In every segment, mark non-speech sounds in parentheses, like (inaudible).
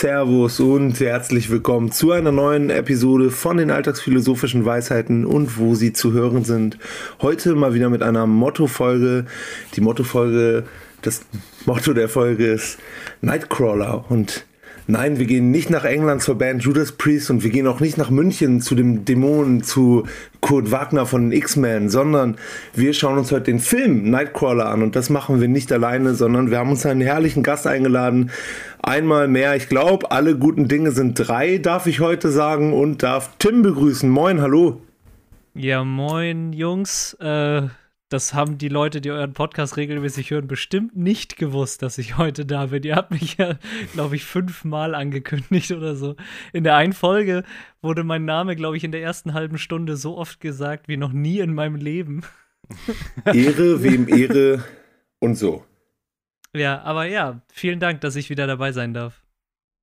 Servus und herzlich willkommen zu einer neuen Episode von den alltagsphilosophischen Weisheiten und wo sie zu hören sind. Heute mal wieder mit einer Motto-Folge. Die Motto-Folge, das Motto der Folge ist Nightcrawler und Nein, wir gehen nicht nach England zur Band Judas Priest und wir gehen auch nicht nach München zu dem Dämonen, zu Kurt Wagner von X-Men, sondern wir schauen uns heute den Film Nightcrawler an und das machen wir nicht alleine, sondern wir haben uns einen herrlichen Gast eingeladen. Einmal mehr, ich glaube, alle guten Dinge sind drei, darf ich heute sagen und darf Tim begrüßen. Moin, hallo. Ja, moin, Jungs. Äh, das haben die Leute, die euren Podcast regelmäßig hören, bestimmt nicht gewusst, dass ich heute da bin. Ihr habt mich ja, glaube ich, fünfmal angekündigt oder so. In der einen Folge wurde mein Name, glaube ich, in der ersten halben Stunde so oft gesagt wie noch nie in meinem Leben. (laughs) Ehre, wem Ehre und so. Ja, aber ja, vielen Dank, dass ich wieder dabei sein darf.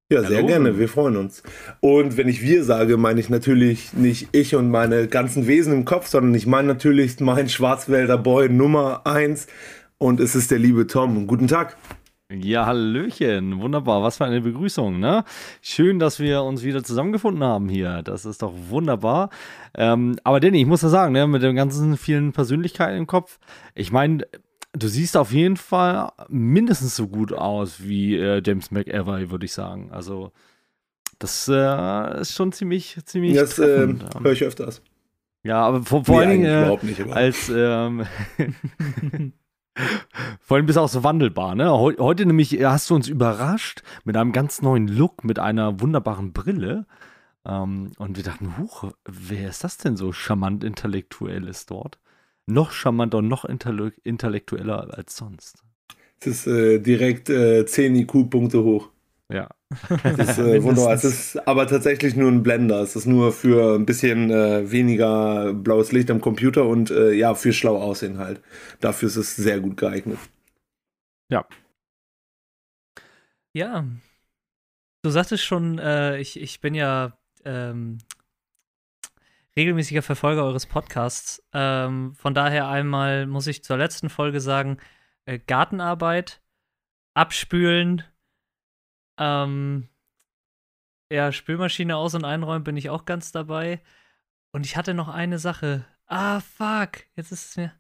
Ja, sehr Hallo. gerne, wir freuen uns. Und wenn ich wir sage, meine ich natürlich nicht ich und meine ganzen Wesen im Kopf, sondern ich meine natürlich meinen Schwarzwälder Boy Nummer eins und es ist der liebe Tom. Guten Tag. Ja, Hallöchen, wunderbar, was für eine Begrüßung, ne? Schön, dass wir uns wieder zusammengefunden haben hier, das ist doch wunderbar. Ähm, aber Danny, ich muss ja sagen, ne, mit den ganzen vielen Persönlichkeiten im Kopf, ich meine, Du siehst auf jeden Fall mindestens so gut aus wie äh, James McAvoy, würde ich sagen. Also, das äh, ist schon ziemlich, ziemlich. Das äh, höre ich öfters. Ja, aber vor, vor nee, allen Dingen äh, nicht, als. Ähm, (laughs) vor allem bist du auch so wandelbar, ne? Heute nämlich hast du uns überrascht mit einem ganz neuen Look, mit einer wunderbaren Brille. Ähm, und wir dachten, huch, wer ist das denn so charmant intellektuell ist dort? Noch charmanter und noch intellektueller als sonst. Es ist äh, direkt äh, 10 IQ-Punkte hoch. Ja. Das ist (laughs) äh, wunderbar. Es ist aber tatsächlich nur ein Blender. Es ist nur für ein bisschen äh, weniger blaues Licht am Computer und äh, ja, für schlau aussehen halt. Dafür ist es sehr gut geeignet. Ja. Ja. Du sagtest schon, äh, ich, ich bin ja ähm, regelmäßiger Verfolger eures Podcasts. Ähm, von daher einmal muss ich zur letzten Folge sagen: äh, Gartenarbeit, abspülen, ähm, ja, Spülmaschine aus- und einräumen bin ich auch ganz dabei. Und ich hatte noch eine Sache. Ah, fuck. Jetzt ist es mir.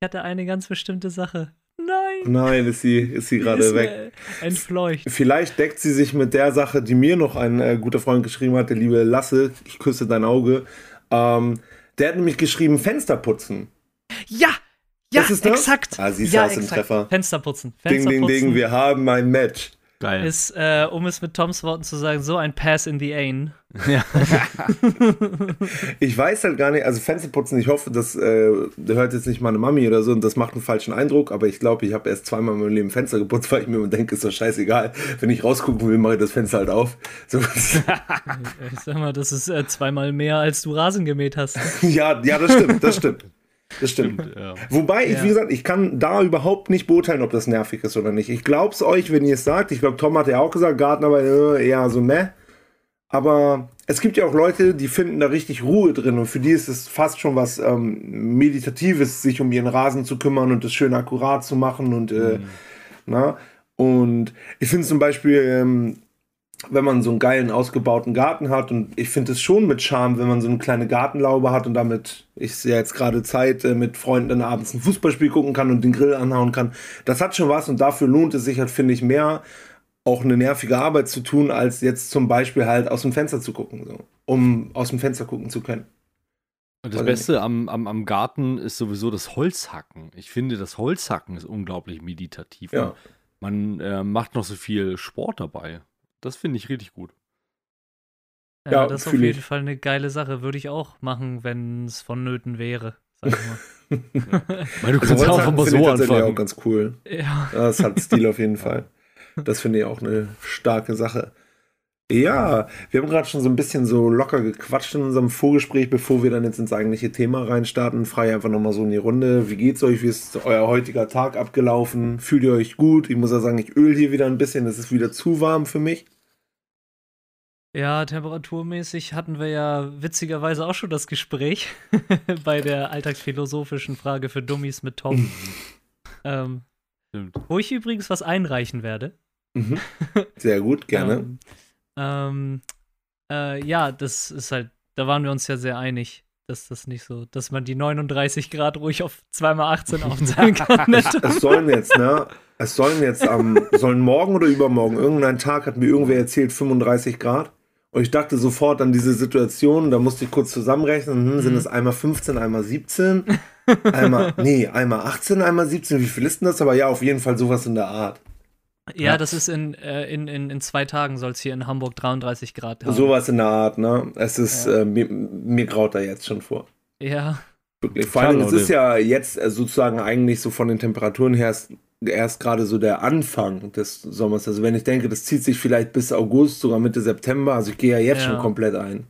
Ich hatte eine ganz bestimmte Sache. Nein. Nein, ist sie, ist sie gerade weg. Entfleucht. Vielleicht deckt sie sich mit der Sache, die mir noch ein äh, guter Freund geschrieben hat, der liebe Lasse, ich küsse dein Auge. Ähm, der hat nämlich geschrieben Fenster putzen. Ja, ja, exakt. Ah, siehst ja, hast exakt. Treffer. Fenster putzen. Fenster ding, ding, ding, wir haben ein Match. Geil. Ist, äh, um es mit Toms Worten zu sagen, so ein Pass in the Ain. Ja. (laughs) ich weiß halt gar nicht, also Fenster putzen, ich hoffe, das äh, hört jetzt nicht meine Mami oder so und das macht einen falschen Eindruck, aber ich glaube, ich habe erst zweimal in meinem Leben Fenster geputzt, weil ich mir immer denke, ist doch scheißegal. Wenn ich rausgucken will, mache ich das Fenster halt auf. So. (laughs) ich sag mal, das ist äh, zweimal mehr, als du Rasen gemäht hast. ja, ja, das stimmt, das stimmt. Das stimmt. stimmt ja. Wobei, ich, ja. wie gesagt, ich kann da überhaupt nicht beurteilen, ob das nervig ist oder nicht. Ich glaube es euch, wenn ihr es sagt. Ich glaube, Tom hat ja auch gesagt, Gartenarbeit äh, eher so meh. Aber es gibt ja auch Leute, die finden da richtig Ruhe drin und für die ist es fast schon was ähm, Meditatives, sich um ihren Rasen zu kümmern und das schön akkurat zu machen und äh, mhm. na? Und ich finde zum Beispiel, ähm, wenn man so einen geilen ausgebauten Garten hat und ich finde es schon mit Charme, wenn man so eine kleine Gartenlaube hat und damit, ich sehe jetzt gerade Zeit, äh, mit Freunden dann abends ein Fußballspiel gucken kann und den Grill anhauen kann. Das hat schon was und dafür lohnt es sich halt, finde ich, mehr auch eine nervige Arbeit zu tun, als jetzt zum Beispiel halt aus dem Fenster zu gucken, so, um aus dem Fenster gucken zu können. Und das Beste am, am, am Garten ist sowieso das Holzhacken. Ich finde, das Holzhacken ist unglaublich meditativ. Ja. Man äh, macht noch so viel Sport dabei. Das finde ich richtig gut. Ja, ja das ist auf jeden ich. Fall eine geile Sache. Würde ich auch machen, wenn es vonnöten wäre. Sag ich mal. (laughs) Weil du kannst also, auch mal so anfangen. auch ganz cool. Ja. Das hat Stil auf jeden (laughs) Fall. Das finde ich auch eine starke Sache. Ja, wir haben gerade schon so ein bisschen so locker gequatscht in unserem Vorgespräch, bevor wir dann jetzt ins eigentliche Thema reinstarten. Frei einfach nochmal so in die Runde. Wie geht's euch? Wie ist euer heutiger Tag abgelaufen? Fühlt ihr euch gut? Ich muss ja sagen, ich öl hier wieder ein bisschen. Es ist wieder zu warm für mich. Ja, temperaturmäßig hatten wir ja witzigerweise auch schon das Gespräch (laughs) bei der alltagsphilosophischen Frage für Dummies mit Tom. (laughs) ähm, wo ich übrigens was einreichen werde. Mhm. (laughs) Sehr gut, gerne. ähm, Ähm, äh, ja, das ist halt, da waren wir uns ja sehr einig, dass das nicht so, dass man die 39 Grad ruhig auf 2x18 aufteilen kann. es, es sollen jetzt, ne? Es sollen jetzt am, sollen morgen oder übermorgen, irgendein Tag hat mir irgendwer erzählt, 35 Grad. Und ich dachte sofort an diese Situation, da musste ich kurz zusammenrechnen, hm, sind mhm. es einmal 15, einmal 17, einmal, (laughs) nee, einmal 18, einmal 17, wie viel ist denn das? Aber ja, auf jeden Fall sowas in der Art. Ja, ja. das ist in, äh, in, in, in zwei Tagen soll es hier in Hamburg 33 Grad haben. Sowas in der Art, ne? Es ist, ja. äh, mir, mir graut da jetzt schon vor. Ja. Wirklich. Vor allem, es ist ja jetzt äh, sozusagen eigentlich so von den Temperaturen her erst gerade so der Anfang des Sommers. Also wenn ich denke, das zieht sich vielleicht bis August, sogar Mitte September, also ich gehe ja jetzt ja. schon komplett ein.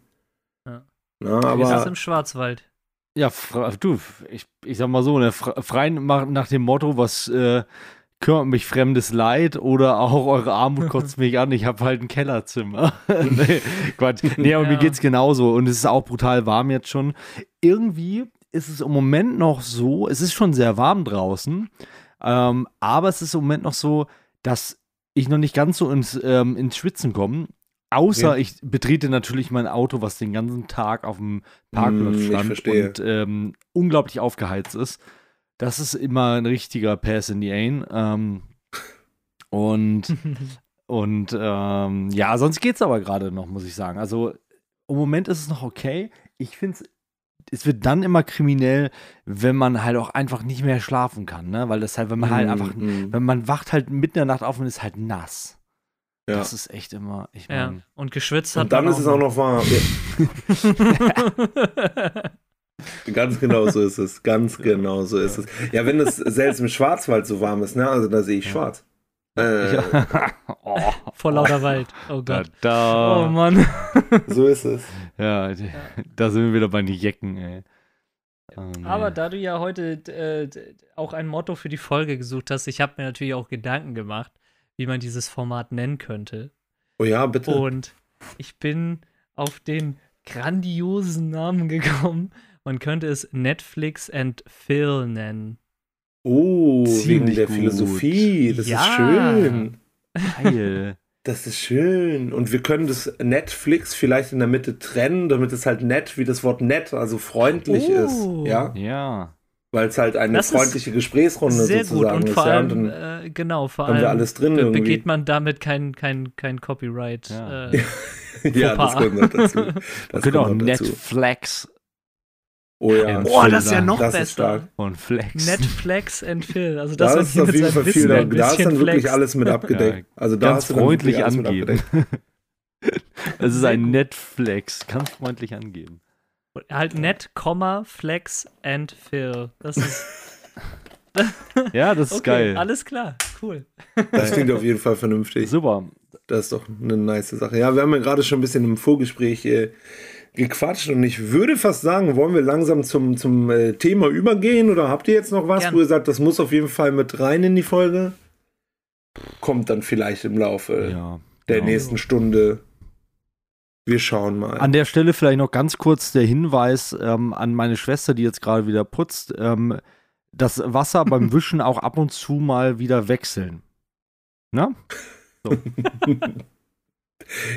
Ja. Na, aber Wie ist das im Schwarzwald? Ja, du, ich, ich sag mal so, ne, frei nach dem Motto, was äh, kümmert mich fremdes Leid oder auch eure Armut (laughs) kotzt mich an, ich habe halt ein Kellerzimmer. (laughs) nee, Quatsch. Nee, aber ja. mir geht's genauso und es ist auch brutal warm jetzt schon. Irgendwie ist es im Moment noch so, es ist schon sehr warm draußen, ähm, aber es ist im Moment noch so, dass ich noch nicht ganz so ins, ähm, ins Schwitzen komme. Außer okay. ich betrete natürlich mein Auto, was den ganzen Tag auf dem Parkplatz mm, stand und ähm, unglaublich aufgeheizt ist. Das ist immer ein richtiger Pass in the Ain. Ähm, und (laughs) und ähm, ja, sonst geht es aber gerade noch, muss ich sagen. Also im Moment ist es noch okay. Ich finde es es wird dann immer kriminell, wenn man halt auch einfach nicht mehr schlafen kann, ne? Weil das halt, wenn man halt mm, einfach, mm. wenn man wacht halt mitten in der Nacht auf und ist halt nass. Ja. Das ist echt immer, ich meine. Ja. Und geschwitzt hat Und dann ist es auch noch warm. (laughs) (laughs) Ganz genau so ist es. Ganz genau so ist es. Ja, wenn es selbst im Schwarzwald so warm ist, ne? Also da sehe ich schwarz. Äh, (laughs) oh. Vor lauter Wald. Oh Gott. Da, da. Oh Mann. (laughs) so ist es. Ja, da sind wir wieder bei den Jecken, ey. Oh, nee. Aber da du ja heute äh, auch ein Motto für die Folge gesucht hast, ich habe mir natürlich auch Gedanken gemacht, wie man dieses Format nennen könnte. Oh ja, bitte. Und ich bin auf den grandiosen Namen gekommen. Man könnte es Netflix and Phil nennen. Oh, Ziemlich wegen der gut. Philosophie. Das ja. ist schön. Geil. (laughs) Das ist schön. Und wir können das Netflix vielleicht in der Mitte trennen, damit es halt nett wie das Wort nett, also freundlich oh. ist. Ja. Ja. Weil es halt eine das freundliche Gesprächsrunde sehr sozusagen gut. Und vor ist. Allem, ja, äh, genau, vor haben allem wir alles drin be irgendwie. begeht man damit kein, kein, kein Copyright. Ja, äh, (laughs) ja das kommt noch dazu. (laughs) Das kommt auch Netflix Oh ja. Oh, das ist ja noch das besser. Und Flex. Netflix and Phil. Also das da ist auf jeden Fall viel. Da, da ist dann wirklich alles mit abgedeckt. Ja, also da ganz freundlich angeben. Es (laughs) ist ein Netflix. Ganz freundlich angeben. Halt net, Flex and Phil. Das ist. (laughs) ja, das ist okay, geil. Alles klar, cool. Das klingt auf jeden Fall vernünftig. Super. Das ist doch eine nice Sache. Ja, wir haben ja gerade schon ein bisschen im Vorgespräch äh, gequatscht und ich würde fast sagen, wollen wir langsam zum, zum äh, Thema übergehen oder habt ihr jetzt noch was, Gern. wo ihr sagt, das muss auf jeden Fall mit rein in die Folge? Kommt dann vielleicht im Laufe ja, der genau. nächsten Stunde. Wir schauen mal. An der Stelle vielleicht noch ganz kurz der Hinweis ähm, an meine Schwester, die jetzt gerade wieder putzt. Ähm, das Wasser beim (laughs) Wischen auch ab und zu mal wieder wechseln. Na? So. (laughs)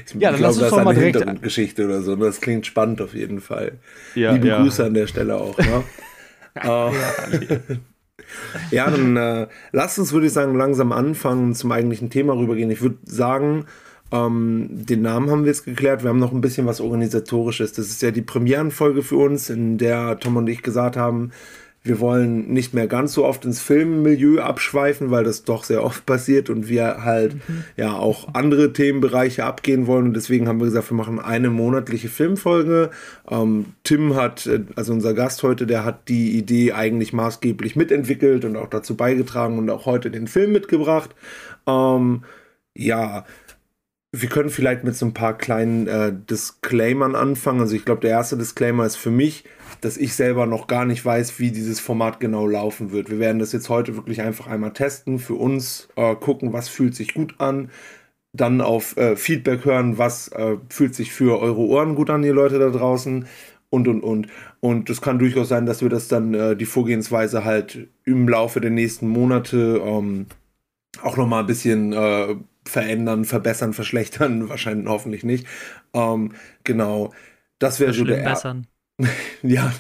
Ich ja, dann glaube, das ist eine direkt Hintergrundgeschichte oder so. Das klingt spannend auf jeden Fall. Ja, Liebe ja. Grüße an der Stelle auch. Ne? (laughs) uh, ja, dann äh, lasst uns, würde ich sagen, langsam anfangen, zum eigentlichen Thema rübergehen. Ich würde sagen, ähm, den Namen haben wir jetzt geklärt. Wir haben noch ein bisschen was Organisatorisches. Das ist ja die Premierenfolge für uns, in der Tom und ich gesagt haben, wir wollen nicht mehr ganz so oft ins Filmmilieu abschweifen, weil das doch sehr oft passiert und wir halt mhm. ja auch andere Themenbereiche abgehen wollen. Und deswegen haben wir gesagt, wir machen eine monatliche Filmfolge. Ähm, Tim hat, äh, also unser Gast heute, der hat die Idee eigentlich maßgeblich mitentwickelt und auch dazu beigetragen und auch heute den Film mitgebracht. Ähm, ja, wir können vielleicht mit so ein paar kleinen äh, Disclaimern anfangen. Also ich glaube, der erste Disclaimer ist für mich, dass ich selber noch gar nicht weiß, wie dieses Format genau laufen wird. Wir werden das jetzt heute wirklich einfach einmal testen, für uns äh, gucken, was fühlt sich gut an, dann auf äh, Feedback hören, was äh, fühlt sich für eure Ohren gut an, ihr Leute da draußen und und und. Und es kann durchaus sein, dass wir das dann äh, die Vorgehensweise halt im Laufe der nächsten Monate ähm, auch nochmal ein bisschen äh, verändern, verbessern, (laughs) verschlechtern, wahrscheinlich hoffentlich nicht. Ähm, genau, das wäre so der. Bessern. (laughs) ja,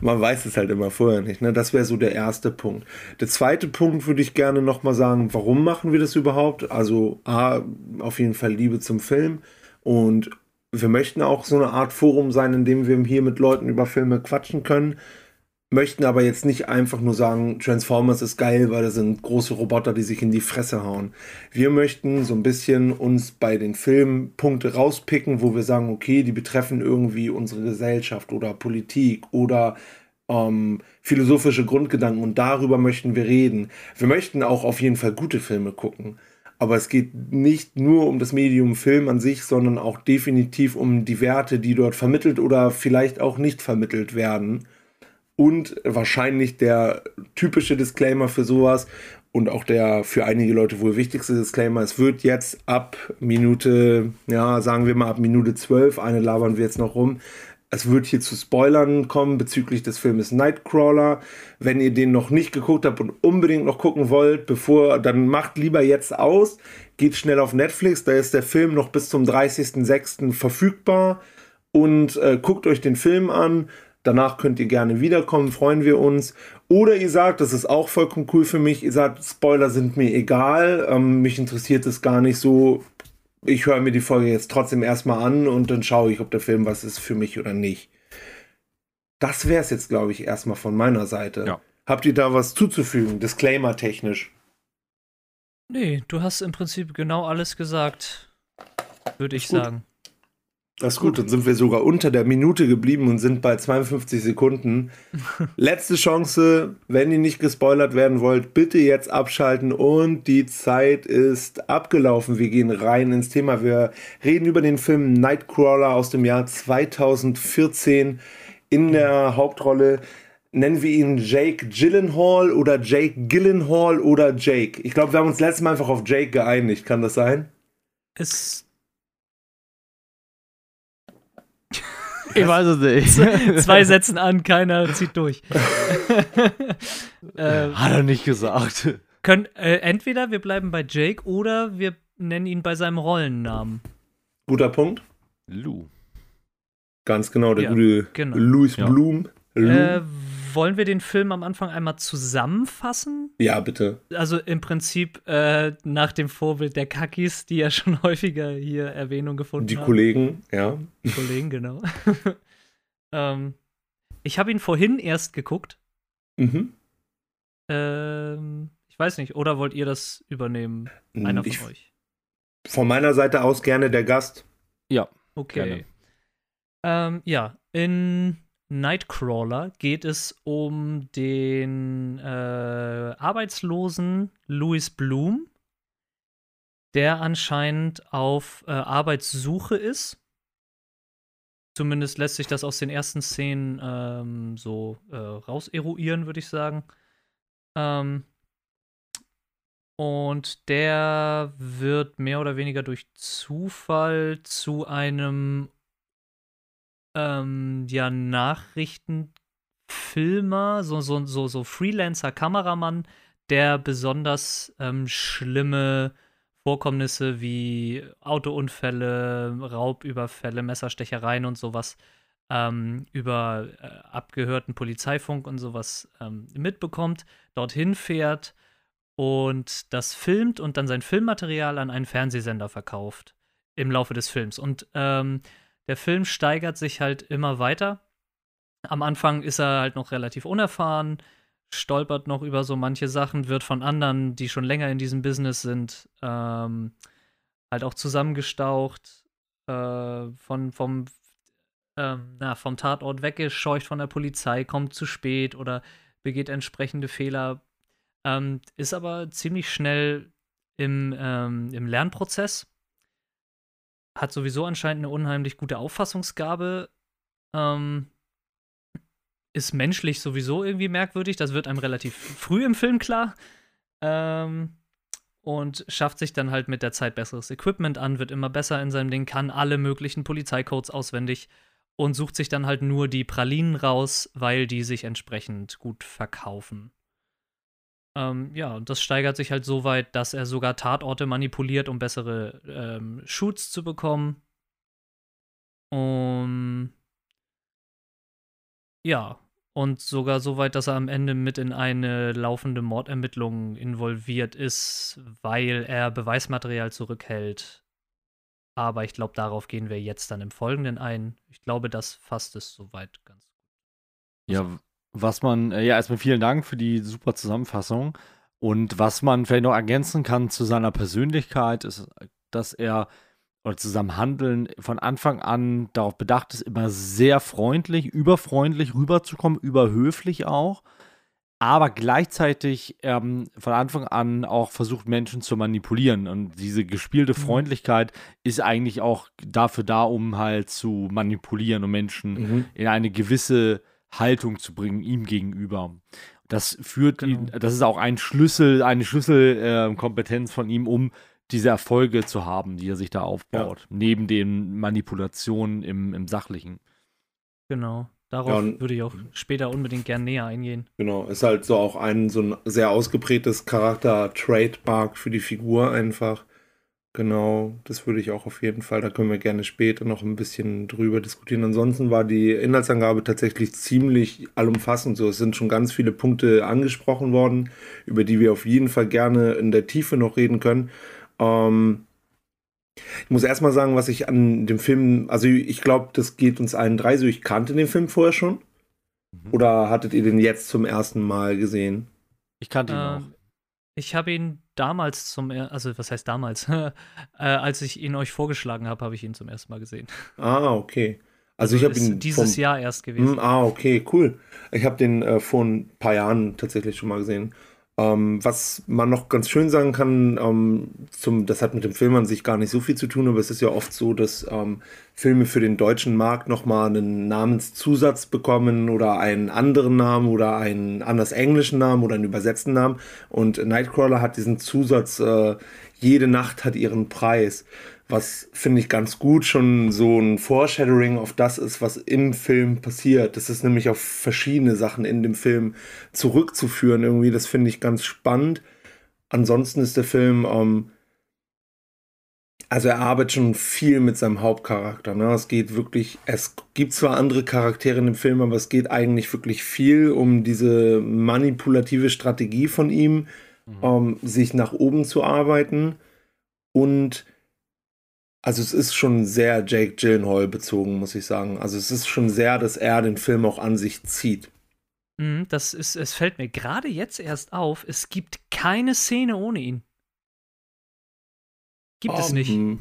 man weiß es halt immer vorher nicht. Ne? Das wäre so der erste Punkt. Der zweite Punkt würde ich gerne nochmal sagen, warum machen wir das überhaupt? Also A, auf jeden Fall Liebe zum Film und wir möchten auch so eine Art Forum sein, in dem wir hier mit Leuten über Filme quatschen können möchten aber jetzt nicht einfach nur sagen, Transformers ist geil, weil das sind große Roboter, die sich in die Fresse hauen. Wir möchten so ein bisschen uns bei den Filmen Punkte rauspicken, wo wir sagen, okay, die betreffen irgendwie unsere Gesellschaft oder Politik oder ähm, philosophische Grundgedanken und darüber möchten wir reden. Wir möchten auch auf jeden Fall gute Filme gucken. Aber es geht nicht nur um das Medium Film an sich, sondern auch definitiv um die Werte, die dort vermittelt oder vielleicht auch nicht vermittelt werden und wahrscheinlich der typische Disclaimer für sowas und auch der für einige Leute wohl wichtigste Disclaimer, es wird jetzt ab Minute, ja, sagen wir mal ab Minute 12, eine labern wir jetzt noch rum, es wird hier zu Spoilern kommen bezüglich des Filmes Nightcrawler. Wenn ihr den noch nicht geguckt habt und unbedingt noch gucken wollt, bevor, dann macht lieber jetzt aus, geht schnell auf Netflix, da ist der Film noch bis zum 30.06. verfügbar. Und äh, guckt euch den Film an Danach könnt ihr gerne wiederkommen, freuen wir uns. Oder ihr sagt, das ist auch vollkommen cool für mich, ihr sagt, Spoiler sind mir egal, ähm, mich interessiert es gar nicht so. Ich höre mir die Folge jetzt trotzdem erstmal an und dann schaue ich, ob der Film was ist für mich oder nicht. Das wäre es jetzt, glaube ich, erstmal von meiner Seite. Ja. Habt ihr da was zuzufügen, Disclaimer technisch? Nee, du hast im Prinzip genau alles gesagt, würde ich sagen. Das ist gut, dann sind wir sogar unter der Minute geblieben und sind bei 52 Sekunden. (laughs) Letzte Chance, wenn ihr nicht gespoilert werden wollt, bitte jetzt abschalten und die Zeit ist abgelaufen. Wir gehen rein ins Thema. Wir reden über den Film Nightcrawler aus dem Jahr 2014 in der Hauptrolle. Nennen wir ihn Jake Gyllenhaal oder Jake Gyllenhaal oder Jake. Ich glaube, wir haben uns letztes Mal einfach auf Jake geeinigt. Kann das sein? Es Ich weiß es nicht. (laughs) Zwei setzen (laughs) an, keiner zieht durch. (laughs) äh, Hat er nicht gesagt. Können, äh, entweder wir bleiben bei Jake oder wir nennen ihn bei seinem Rollennamen. Guter Punkt. Lou. Ganz genau, der ja, gute genau. Louis ja. Bloom. Äh, wollen wir den Film am Anfang einmal zusammenfassen? Ja, bitte. Also im Prinzip äh, nach dem Vorbild der Kakis, die ja schon (laughs) häufiger hier Erwähnung gefunden die haben. Die Kollegen, ja. Die Kollegen, genau. (laughs) ähm, ich habe ihn vorhin erst geguckt. Mhm. Ähm, ich weiß nicht, oder wollt ihr das übernehmen? Einer von ich, euch. Von meiner Seite aus gerne der Gast. Ja. Okay. Ähm, ja, in Nightcrawler geht es um den äh, arbeitslosen Louis Bloom, der anscheinend auf äh, Arbeitssuche ist. Zumindest lässt sich das aus den ersten Szenen ähm, so äh, rauseruieren, würde ich sagen. Ähm, und der wird mehr oder weniger durch Zufall zu einem ähm, ja, Nachrichtenfilmer, so, so, so, so Freelancer-Kameramann, der besonders ähm, schlimme Vorkommnisse wie Autounfälle, Raubüberfälle, Messerstechereien und sowas ähm, über äh, abgehörten Polizeifunk und sowas ähm, mitbekommt, dorthin fährt und das filmt und dann sein Filmmaterial an einen Fernsehsender verkauft im Laufe des Films. Und ähm, der Film steigert sich halt immer weiter. Am Anfang ist er halt noch relativ unerfahren, stolpert noch über so manche Sachen, wird von anderen, die schon länger in diesem Business sind, ähm, halt auch zusammengestaucht, äh, von, vom, ähm, na, vom Tatort weggescheucht von der Polizei, kommt zu spät oder begeht entsprechende Fehler, ähm, ist aber ziemlich schnell im, ähm, im Lernprozess hat sowieso anscheinend eine unheimlich gute Auffassungsgabe. Ähm, ist menschlich sowieso irgendwie merkwürdig. Das wird einem relativ früh im Film klar. Ähm, und schafft sich dann halt mit der Zeit besseres Equipment an, wird immer besser in seinem Ding, kann alle möglichen Polizeicodes auswendig und sucht sich dann halt nur die Pralinen raus, weil die sich entsprechend gut verkaufen. Ähm, ja, und das steigert sich halt so weit, dass er sogar Tatorte manipuliert, um bessere ähm, Shoots zu bekommen. Um. Ja, und sogar so weit, dass er am Ende mit in eine laufende Mordermittlung involviert ist, weil er Beweismaterial zurückhält. Aber ich glaube, darauf gehen wir jetzt dann im Folgenden ein. Ich glaube, das fasst es soweit ganz gut. Ja, was man, äh, ja, erstmal vielen Dank für die super Zusammenfassung. Und was man vielleicht noch ergänzen kann zu seiner Persönlichkeit, ist, dass er oder zu seinem Handeln von Anfang an darauf bedacht ist, immer sehr freundlich, überfreundlich rüberzukommen, überhöflich auch, aber gleichzeitig ähm, von Anfang an auch versucht, Menschen zu manipulieren. Und diese gespielte mhm. Freundlichkeit ist eigentlich auch dafür da, um halt zu manipulieren und Menschen mhm. in eine gewisse Haltung zu bringen, ihm gegenüber. Das führt genau. ihn, das ist auch ein Schlüssel, eine Schlüsselkompetenz äh, von ihm, um diese Erfolge zu haben, die er sich da aufbaut, ja. neben den Manipulationen im, im Sachlichen. Genau. Darauf ja, würde ich auch später unbedingt gern näher eingehen. Genau, ist halt so auch ein so ein sehr ausgeprägtes Charakter-Trademark für die Figur einfach. Genau, das würde ich auch auf jeden Fall, da können wir gerne später noch ein bisschen drüber diskutieren. Ansonsten war die Inhaltsangabe tatsächlich ziemlich allumfassend. So, es sind schon ganz viele Punkte angesprochen worden, über die wir auf jeden Fall gerne in der Tiefe noch reden können. Ähm, ich muss erstmal sagen, was ich an dem Film, also ich glaube, das geht uns allen drei so. Ich kannte den Film vorher schon. Mhm. Oder hattet ihr den jetzt zum ersten Mal gesehen? Ich kannte ihn ähm, auch. Ich habe ihn damals zum, also was heißt damals? (laughs) äh, als ich ihn euch vorgeschlagen habe, habe ich ihn zum ersten Mal gesehen. Ah, okay. Also, also ich habe ihn dieses vom, Jahr erst gewesen. Mh, ah, okay, cool. Ich habe den äh, vor ein paar Jahren tatsächlich schon mal gesehen. Ähm, was man noch ganz schön sagen kann, ähm, zum, das hat mit dem Film an sich gar nicht so viel zu tun, aber es ist ja oft so, dass ähm, Filme für den deutschen Markt nochmal einen Namenszusatz bekommen oder einen anderen Namen oder einen anders englischen Namen oder einen übersetzten Namen. Und Nightcrawler hat diesen Zusatz, äh, jede Nacht hat ihren Preis was finde ich ganz gut schon so ein Foreshadowing auf das ist, was im Film passiert. Das ist nämlich auf verschiedene Sachen in dem Film zurückzuführen irgendwie. Das finde ich ganz spannend. Ansonsten ist der Film, ähm, also er arbeitet schon viel mit seinem Hauptcharakter. Ne? Es geht wirklich, es gibt zwar andere Charaktere in dem Film, aber es geht eigentlich wirklich viel um diese manipulative Strategie von ihm, mhm. ähm, sich nach oben zu arbeiten und also es ist schon sehr Jake Gyllenhaal bezogen, muss ich sagen. Also es ist schon sehr, dass er den Film auch an sich zieht. Mhm, das ist, es fällt mir gerade jetzt erst auf, es gibt keine Szene ohne ihn. Gibt um, es nicht. Hm.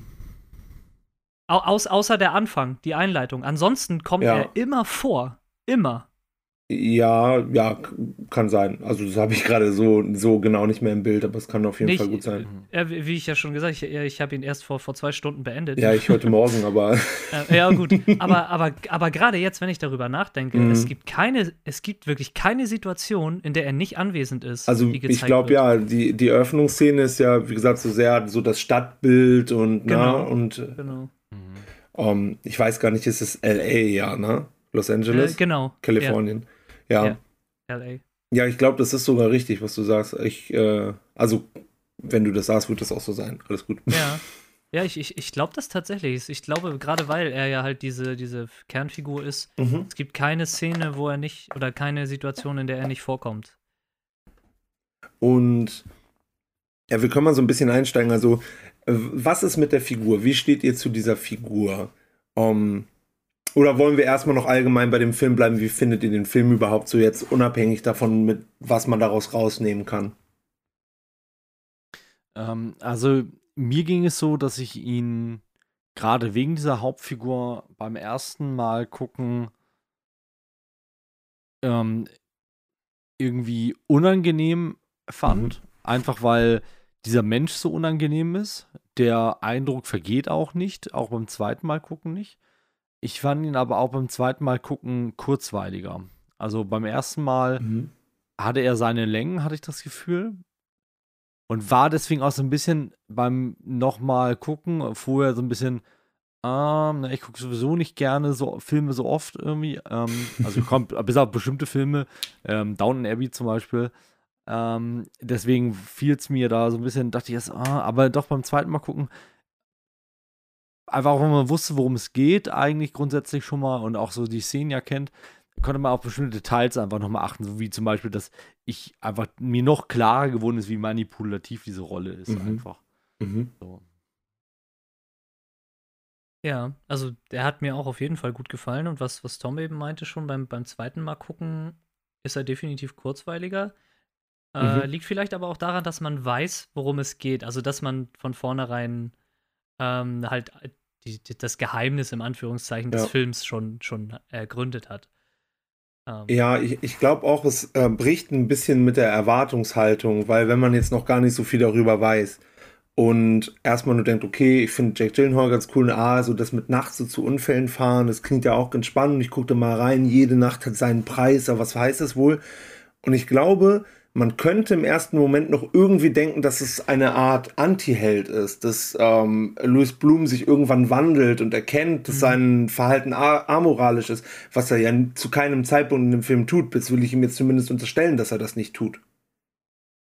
Aus, außer der Anfang, die Einleitung. Ansonsten kommt ja. er immer vor. Immer. Ja, ja, kann sein. Also das habe ich gerade so, so genau nicht mehr im Bild, aber es kann auf jeden nicht, Fall gut sein. Ja, wie ich ja schon gesagt, ich, ich habe ihn erst vor, vor zwei Stunden beendet. Ja, ich heute Morgen, aber. (laughs) ja, gut. Aber, aber, aber gerade jetzt, wenn ich darüber nachdenke, mhm. es gibt keine, es gibt wirklich keine Situation, in der er nicht anwesend ist. Also ich glaube ja, die, die Eröffnungsszene ist ja, wie gesagt, so sehr so das Stadtbild und genau, na, und genau. Um, ähm, ich weiß gar nicht, ist es LA, ja, ne? Los Angeles? Äh, genau. Kalifornien. Ja. Ja. ja. LA. Ja, ich glaube, das ist sogar richtig, was du sagst. Ich, äh, also, wenn du das sagst, wird das auch so sein. Alles gut. Ja. (laughs) Ja, ich, ich, ich glaube das tatsächlich. Ich glaube, gerade weil er ja halt diese, diese Kernfigur ist, mhm. es gibt keine Szene, wo er nicht, oder keine Situation, in der er nicht vorkommt. Und ja, wir können mal so ein bisschen einsteigen. Also, was ist mit der Figur? Wie steht ihr zu dieser Figur? Um, oder wollen wir erstmal noch allgemein bei dem Film bleiben? Wie findet ihr den Film überhaupt so jetzt unabhängig davon, mit was man daraus rausnehmen kann? Ähm, also mir ging es so, dass ich ihn gerade wegen dieser Hauptfigur beim ersten Mal gucken ähm, irgendwie unangenehm fand. Mhm. Einfach weil dieser Mensch so unangenehm ist. Der Eindruck vergeht auch nicht, auch beim zweiten Mal gucken nicht. Ich fand ihn aber auch beim zweiten Mal gucken kurzweiliger. Also beim ersten Mal mhm. hatte er seine Längen, hatte ich das Gefühl. Und war deswegen auch so ein bisschen beim nochmal gucken, vorher so ein bisschen, ähm, ich gucke sowieso nicht gerne so Filme so oft irgendwie. Ähm, also kommt (laughs) bis auf bestimmte Filme, ähm, Downton Abbey zum Beispiel. Ähm, deswegen fiel es mir da so ein bisschen, dachte ich erst, ah, aber doch beim zweiten Mal gucken, einfach auch wenn man wusste, worum es geht, eigentlich grundsätzlich schon mal und auch so die Szenen ja kennt, konnte man auf bestimmte Details einfach nochmal achten, so wie zum Beispiel, dass ich einfach mir noch klarer geworden ist, wie manipulativ diese Rolle ist, mhm. einfach. Mhm. So. Ja, also der hat mir auch auf jeden Fall gut gefallen und was, was Tom eben meinte schon, beim, beim zweiten Mal gucken ist er definitiv kurzweiliger. Äh, mhm. liegt vielleicht aber auch daran, dass man weiß, worum es geht. Also, dass man von vornherein ähm, halt äh, die, die, das Geheimnis im Anführungszeichen ja. des Films schon, schon ergründet hat. Ähm. Ja, ich, ich glaube auch, es äh, bricht ein bisschen mit der Erwartungshaltung, weil wenn man jetzt noch gar nicht so viel darüber weiß und erstmal nur denkt, okay, ich finde Jack Gyllenhaal ganz cool, ah, so das mit nachts so zu Unfällen fahren, das klingt ja auch ganz spannend. Ich guckte mal rein, jede Nacht hat seinen Preis, aber was heißt das wohl? Und ich glaube, man könnte im ersten Moment noch irgendwie denken, dass es eine Art Anti-Held ist, dass ähm, Louis Bloom sich irgendwann wandelt und erkennt, dass mhm. sein Verhalten amoralisch ist, was er ja zu keinem Zeitpunkt in dem Film tut. Bis will ich ihm jetzt zumindest unterstellen, dass er das nicht tut.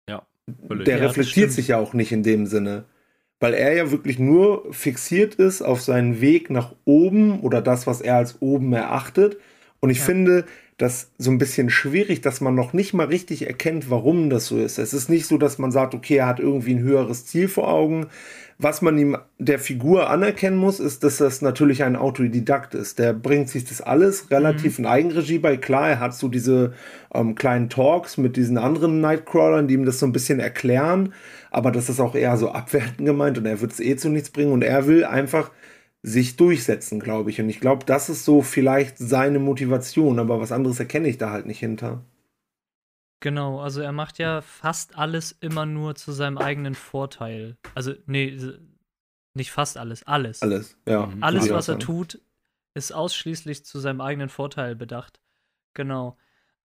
Ja. Der ja, reflektiert sich ja auch nicht in dem Sinne. Weil er ja wirklich nur fixiert ist auf seinen Weg nach oben oder das, was er als oben erachtet. Und ich ja. finde, das so ein bisschen schwierig, dass man noch nicht mal richtig erkennt, warum das so ist. Es ist nicht so, dass man sagt, okay, er hat irgendwie ein höheres Ziel vor Augen. Was man ihm der Figur anerkennen muss, ist, dass das natürlich ein Autodidakt ist. Der bringt sich das alles relativ mhm. in Eigenregie bei. Klar, er hat so diese ähm, kleinen Talks mit diesen anderen Nightcrawlern, die ihm das so ein bisschen erklären. Aber das ist auch eher so abwertend gemeint und er wird es eh zu nichts bringen. Und er will einfach sich durchsetzen, glaube ich. Und ich glaube, das ist so vielleicht seine Motivation, aber was anderes erkenne ich da halt nicht hinter. Genau, also er macht ja fast alles immer nur zu seinem eigenen Vorteil. Also, nee, nicht fast alles, alles. Alles, ja. Mhm. Alles, was er tut, ist ausschließlich zu seinem eigenen Vorteil bedacht. Genau.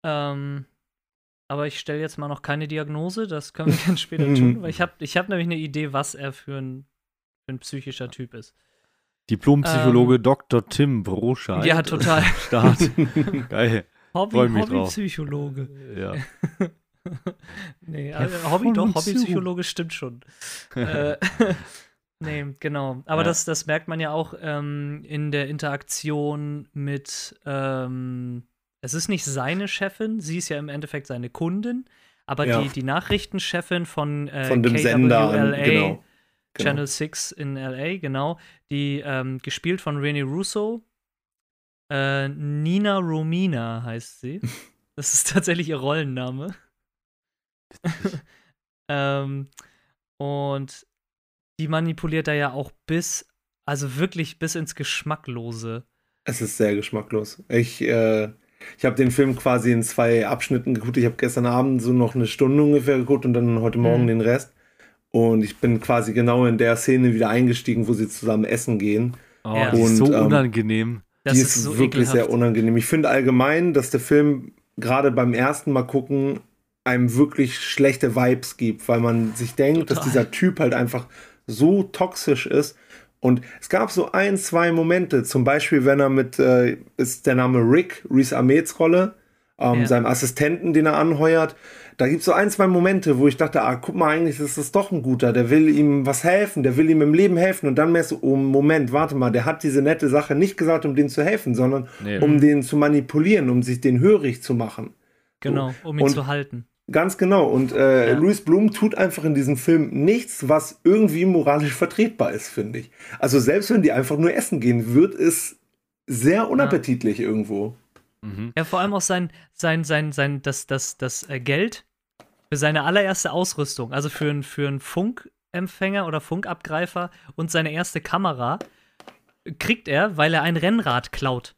Ähm, aber ich stelle jetzt mal noch keine Diagnose, das können wir dann später (laughs) tun, weil ich habe ich hab nämlich eine Idee, was er für ein, für ein psychischer Typ ist. Diplompsychologe ähm, Dr. Tim Broscheid. Ja, total. (laughs) Start. (laughs) Geil. Hobby, Hobbypsychologe. Ja. (laughs) nee, also Hobby doch, Hobbypsychologe stimmt schon. äh, nee, genau. Aber ja. das, das merkt man ja auch ähm, in der Interaktion mit, ähm, es ist nicht seine Chefin, sie ist ja im Endeffekt seine Kundin, aber ja. die, die Nachrichtenchefin von, äh, von dem KWLA, Sender, genau. Genau. Channel 6 in LA, genau, die ähm, gespielt von Rene Russo. Äh, Nina Romina heißt sie. (laughs) Das ist tatsächlich ihr Rollenname. (laughs) ähm, und die manipuliert da ja auch bis, also wirklich bis ins Geschmacklose. Es ist sehr geschmacklos. Ich, äh, ich habe den Film quasi in zwei Abschnitten geguckt. Ich habe gestern Abend so noch eine Stunde ungefähr geguckt und dann heute Morgen mhm. den Rest. Und ich bin quasi genau in der Szene wieder eingestiegen, wo sie zusammen essen gehen. Oh, ja. die ist so ähm, unangenehm. Das die ist, ist so wirklich ekelhaft. sehr unangenehm. Ich finde allgemein, dass der Film gerade beim ersten Mal gucken einem wirklich schlechte Vibes gibt, weil man sich denkt, Total. dass dieser Typ halt einfach so toxisch ist. Und es gab so ein, zwei Momente, zum Beispiel, wenn er mit, äh, ist der Name Rick, Reese Ahmeds Rolle, ähm, ja. seinem Assistenten, den er anheuert, da gibt es so ein, zwei Momente, wo ich dachte, ah, guck mal, eigentlich ist das doch ein guter, der will ihm was helfen, der will ihm im Leben helfen und dann merkst du, oh Moment, warte mal, der hat diese nette Sache nicht gesagt, um denen zu helfen, sondern nee. um den zu manipulieren, um sich den hörig zu machen. Genau, so. um ihn und zu halten. Ganz genau. Und äh, ja. Louis Bloom tut einfach in diesem Film nichts, was irgendwie moralisch vertretbar ist, finde ich. Also selbst wenn die einfach nur essen gehen, wird es sehr unappetitlich ja. irgendwo. Mhm. Ja, vor allem auch sein, sein, sein, sein, das, das, das äh, Geld, für seine allererste Ausrüstung, also für, für einen Funkempfänger oder Funkabgreifer und seine erste Kamera, kriegt er, weil er ein Rennrad klaut.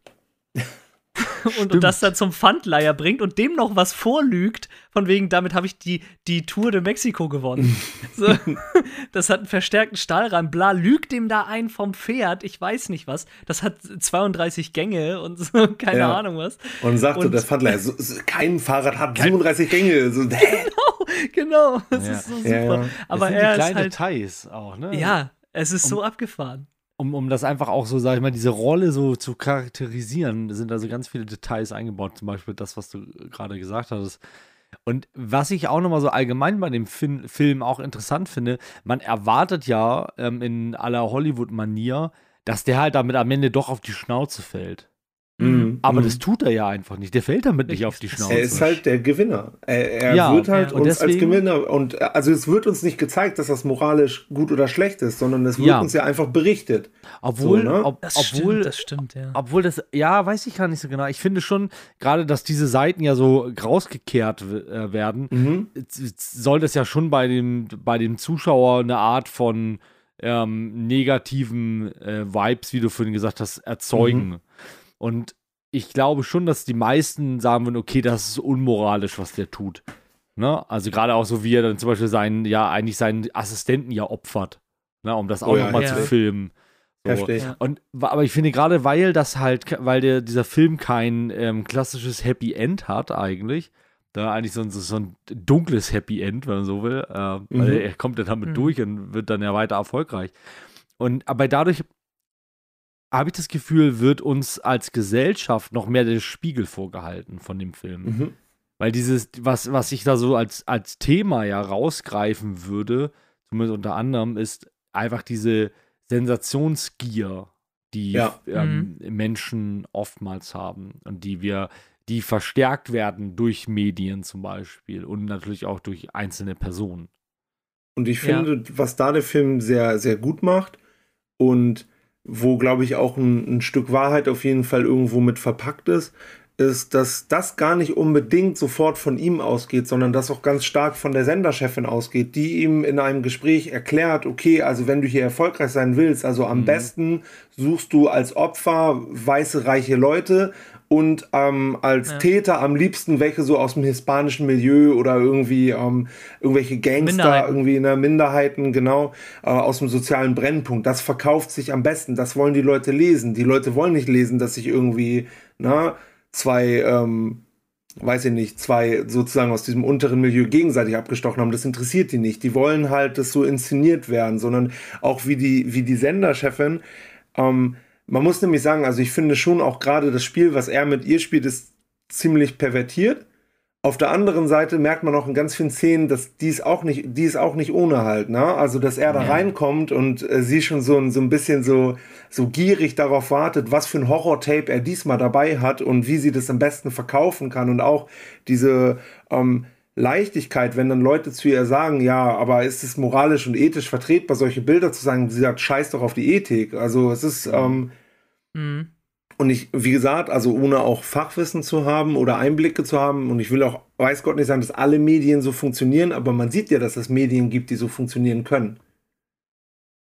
(laughs) (laughs) und, und, das dann zum Pfandleier bringt und dem noch was vorlügt, von wegen, damit habe ich die, die Tour de Mexico gewonnen. (laughs) so, das hat einen verstärkten Stahlrahmen, bla, lügt dem da ein vom Pferd, ich weiß nicht was. Das hat 32 Gänge und so, (laughs) keine ja. Ahnung was. Und sagte und, der Pfandleier, so, so, kein Fahrrad hat kein 37 Gänge. So, genau, genau, das ja. ist so super. Ja, Aber das sind er die kleinen halt, Details auch, ne? Ja, es ist um, so abgefahren um, um das einfach auch so, sag ich mal, diese Rolle so zu charakterisieren, sind also ganz viele Details eingebaut. Zum Beispiel das, was du gerade gesagt hattest. Und was ich auch nochmal so allgemein bei dem Fin Film auch interessant finde, man erwartet ja ähm, in aller Hollywood-Manier, dass der halt damit am Ende doch auf die Schnauze fällt. Mhm. Aber mhm. das tut er ja einfach nicht. Der fällt damit nicht auf die Schnauze. Er ist halt der Gewinner. Er, er ja, wird halt ja, uns deswegen, als Gewinner und also es wird uns nicht gezeigt, dass das moralisch gut oder schlecht ist, sondern es wird ja. uns ja einfach berichtet. Obwohl, so, ne? ob, das obwohl, stimmt, das stimmt, ja. Obwohl das, ja, weiß ich gar nicht so genau. Ich finde schon, gerade, dass diese Seiten ja so rausgekehrt äh, werden, mhm. soll das ja schon bei dem, bei dem Zuschauer eine Art von ähm, negativen äh, Vibes, wie du vorhin gesagt hast, erzeugen. Mhm. Und ich glaube schon, dass die meisten sagen würden, okay, das ist unmoralisch, was der tut. Ne? Also gerade auch so, wie er dann zum Beispiel seinen, ja, eigentlich seinen Assistenten ja opfert, ne? um das auch oh, ja, nochmal ja. zu filmen. So. Heftig. Und, aber ich finde gerade, weil das halt, weil der, dieser Film kein ähm, klassisches Happy End hat eigentlich, da eigentlich so ein, so ein dunkles Happy End, wenn man so will, äh, mhm. weil er kommt dann damit mhm. durch und wird dann ja weiter erfolgreich. Und aber dadurch habe ich das Gefühl, wird uns als Gesellschaft noch mehr der Spiegel vorgehalten von dem Film. Mhm. Weil dieses, was, was ich da so als, als Thema ja rausgreifen würde, zumindest unter anderem, ist einfach diese Sensationsgier, die ja. ähm, mhm. Menschen oftmals haben und die wir, die verstärkt werden durch Medien zum Beispiel und natürlich auch durch einzelne Personen. Und ich finde, ja. was da der Film sehr, sehr gut macht und wo, glaube ich, auch ein, ein, Stück Wahrheit auf jeden Fall irgendwo mit verpackt ist, ist, dass das gar nicht unbedingt sofort von ihm ausgeht, sondern das auch ganz stark von der Senderchefin ausgeht, die ihm in einem Gespräch erklärt, okay, also wenn du hier erfolgreich sein willst, also am mhm. besten suchst du als Opfer weiße, reiche Leute und ähm, als ja. Täter am liebsten welche so aus dem hispanischen Milieu oder irgendwie ähm, irgendwelche Gangster, irgendwie in der Minderheiten, genau, äh, aus dem sozialen Brennpunkt. Das verkauft sich am besten. Das wollen die Leute lesen. Die Leute wollen nicht lesen, dass sich irgendwie, na, zwei, ähm, weiß ich nicht, zwei sozusagen aus diesem unteren Milieu gegenseitig abgestochen haben. Das interessiert die nicht. Die wollen halt, dass so inszeniert werden, sondern auch wie die, wie die Senderchefin, ähm, man muss nämlich sagen, also ich finde schon auch gerade das Spiel, was er mit ihr spielt, ist ziemlich pervertiert. Auf der anderen Seite merkt man auch in ganz vielen Szenen, dass die ist auch nicht, die ist auch nicht ohne halt, ne? Also, dass er da reinkommt und äh, sie schon so, so ein bisschen so, so gierig darauf wartet, was für ein Horror-Tape er diesmal dabei hat und wie sie das am besten verkaufen kann und auch diese, ähm, Leichtigkeit, wenn dann Leute zu ihr sagen, ja, aber ist es moralisch und ethisch vertretbar, solche Bilder zu sagen, sie sagt, scheiß doch auf die Ethik. Also es ist, ähm, Mhm. Und ich, wie gesagt, also ohne auch Fachwissen zu haben oder Einblicke zu haben, und ich will auch, weiß Gott nicht sagen, dass alle Medien so funktionieren, aber man sieht ja, dass es Medien gibt, die so funktionieren können.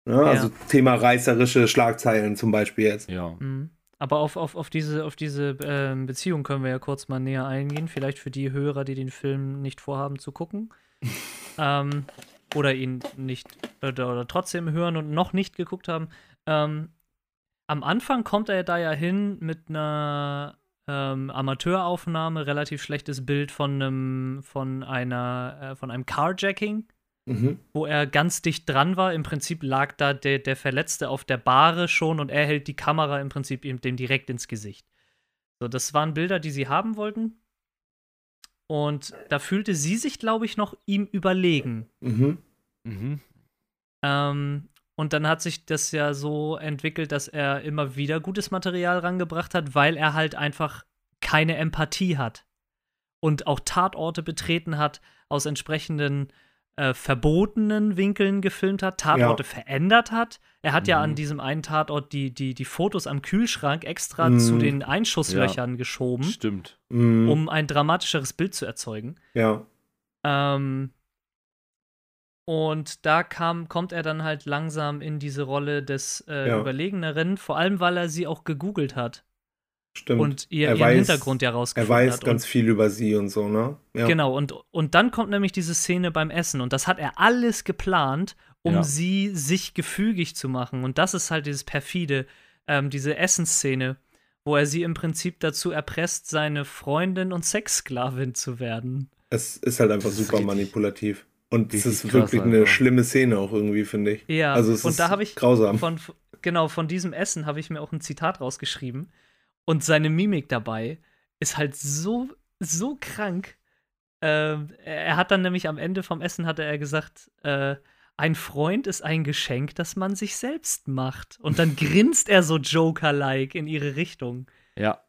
Ja, ja. Also Thema reißerische Schlagzeilen zum Beispiel jetzt. Ja. Mhm. Aber auf, auf, auf diese, auf diese äh, Beziehung können wir ja kurz mal näher eingehen. Vielleicht für die Hörer, die den Film nicht vorhaben zu gucken. (laughs) ähm, oder ihn nicht oder, oder, trotzdem hören und noch nicht geguckt haben. Ähm, am Anfang kommt er da ja hin mit einer ähm, Amateuraufnahme, relativ schlechtes Bild von einem, von einer, äh, von einem Carjacking, mhm. wo er ganz dicht dran war. Im Prinzip lag da der, der Verletzte auf der Bahre schon und er hält die Kamera im Prinzip ihm, dem direkt ins Gesicht. So, das waren Bilder, die sie haben wollten. Und da fühlte sie sich, glaube ich, noch ihm überlegen. Mhm. Mhm. Ähm, und dann hat sich das ja so entwickelt, dass er immer wieder gutes Material rangebracht hat, weil er halt einfach keine Empathie hat. Und auch Tatorte betreten hat, aus entsprechenden äh, verbotenen Winkeln gefilmt hat, Tatorte ja. verändert hat. Er hat mhm. ja an diesem einen Tatort die, die, die Fotos am Kühlschrank extra mhm. zu den Einschusslöchern ja. geschoben. Stimmt. Mhm. Um ein dramatischeres Bild zu erzeugen. Ja. Ähm, und da kam, kommt er dann halt langsam in diese Rolle des äh, ja. Überlegeneren, vor allem weil er sie auch gegoogelt hat. Stimmt. Und ihr, ihren weiß, Hintergrund ja rausgefunden hat. Er weiß hat. ganz viel über sie und so, ne? Ja. Genau, und, und dann kommt nämlich diese Szene beim Essen. Und das hat er alles geplant, um ja. sie sich gefügig zu machen. Und das ist halt dieses perfide, ähm, diese Essensszene, wo er sie im Prinzip dazu erpresst, seine Freundin und Sexsklavin zu werden. Es ist halt einfach super manipulativ. Und es ist wirklich eine schlimme Szene auch irgendwie, finde ich. Ja, also es und ist da habe ich grausam. Von, genau, von diesem Essen habe ich mir auch ein Zitat rausgeschrieben. Und seine Mimik dabei ist halt so, so krank. ähm, er hat dann nämlich am Ende vom Essen hatte er gesagt, äh, ein Freund ist ein Geschenk, das man sich selbst macht. Und dann grinst er so Joker-like in ihre Richtung. Ja.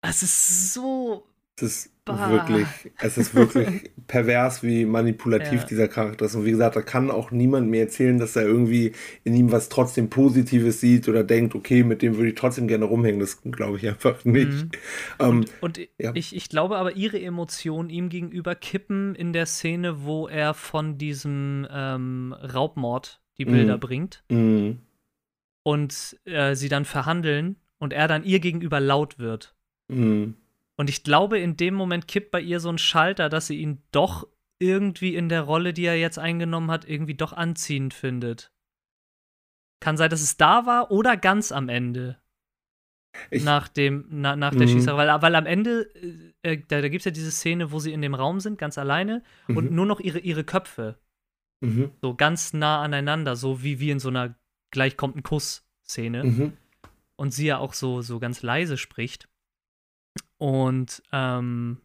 Das ist so es ist bah. wirklich, es ist wirklich (laughs) pervers, wie manipulativ ja. dieser Charakter ist. Und wie gesagt, da kann auch niemand mir erzählen, dass er irgendwie in ihm was trotzdem Positives sieht oder denkt, okay, mit dem würde ich trotzdem gerne rumhängen. Das glaube ich einfach nicht. Mhm. Ähm, und, und ja. ich, ich glaube aber, ihre Emotionen ihm gegenüber kippen in der Szene, wo er von diesem ähm, Raubmord die Bilder mhm. bringt. Mhm. Und äh, sie dann verhandeln und er dann ihr gegenüber laut wird. Mhm. Und ich glaube, in dem Moment kippt bei ihr so ein Schalter, dass sie ihn doch irgendwie in der Rolle, die er jetzt eingenommen hat, irgendwie doch anziehend findet. Kann sein, dass es da war oder ganz am Ende. Ich, nach dem, na, nach der mhm. Schießerei. Weil, weil am Ende, äh, äh da, da gibt es ja diese Szene, wo sie in dem Raum sind, ganz alleine, mhm. und nur noch ihre, ihre Köpfe. Mhm. So ganz nah aneinander, so wie, wie in so einer gleich kommt ein Kuss-Szene. Mhm. Und sie ja auch so, so ganz leise spricht. Und ähm,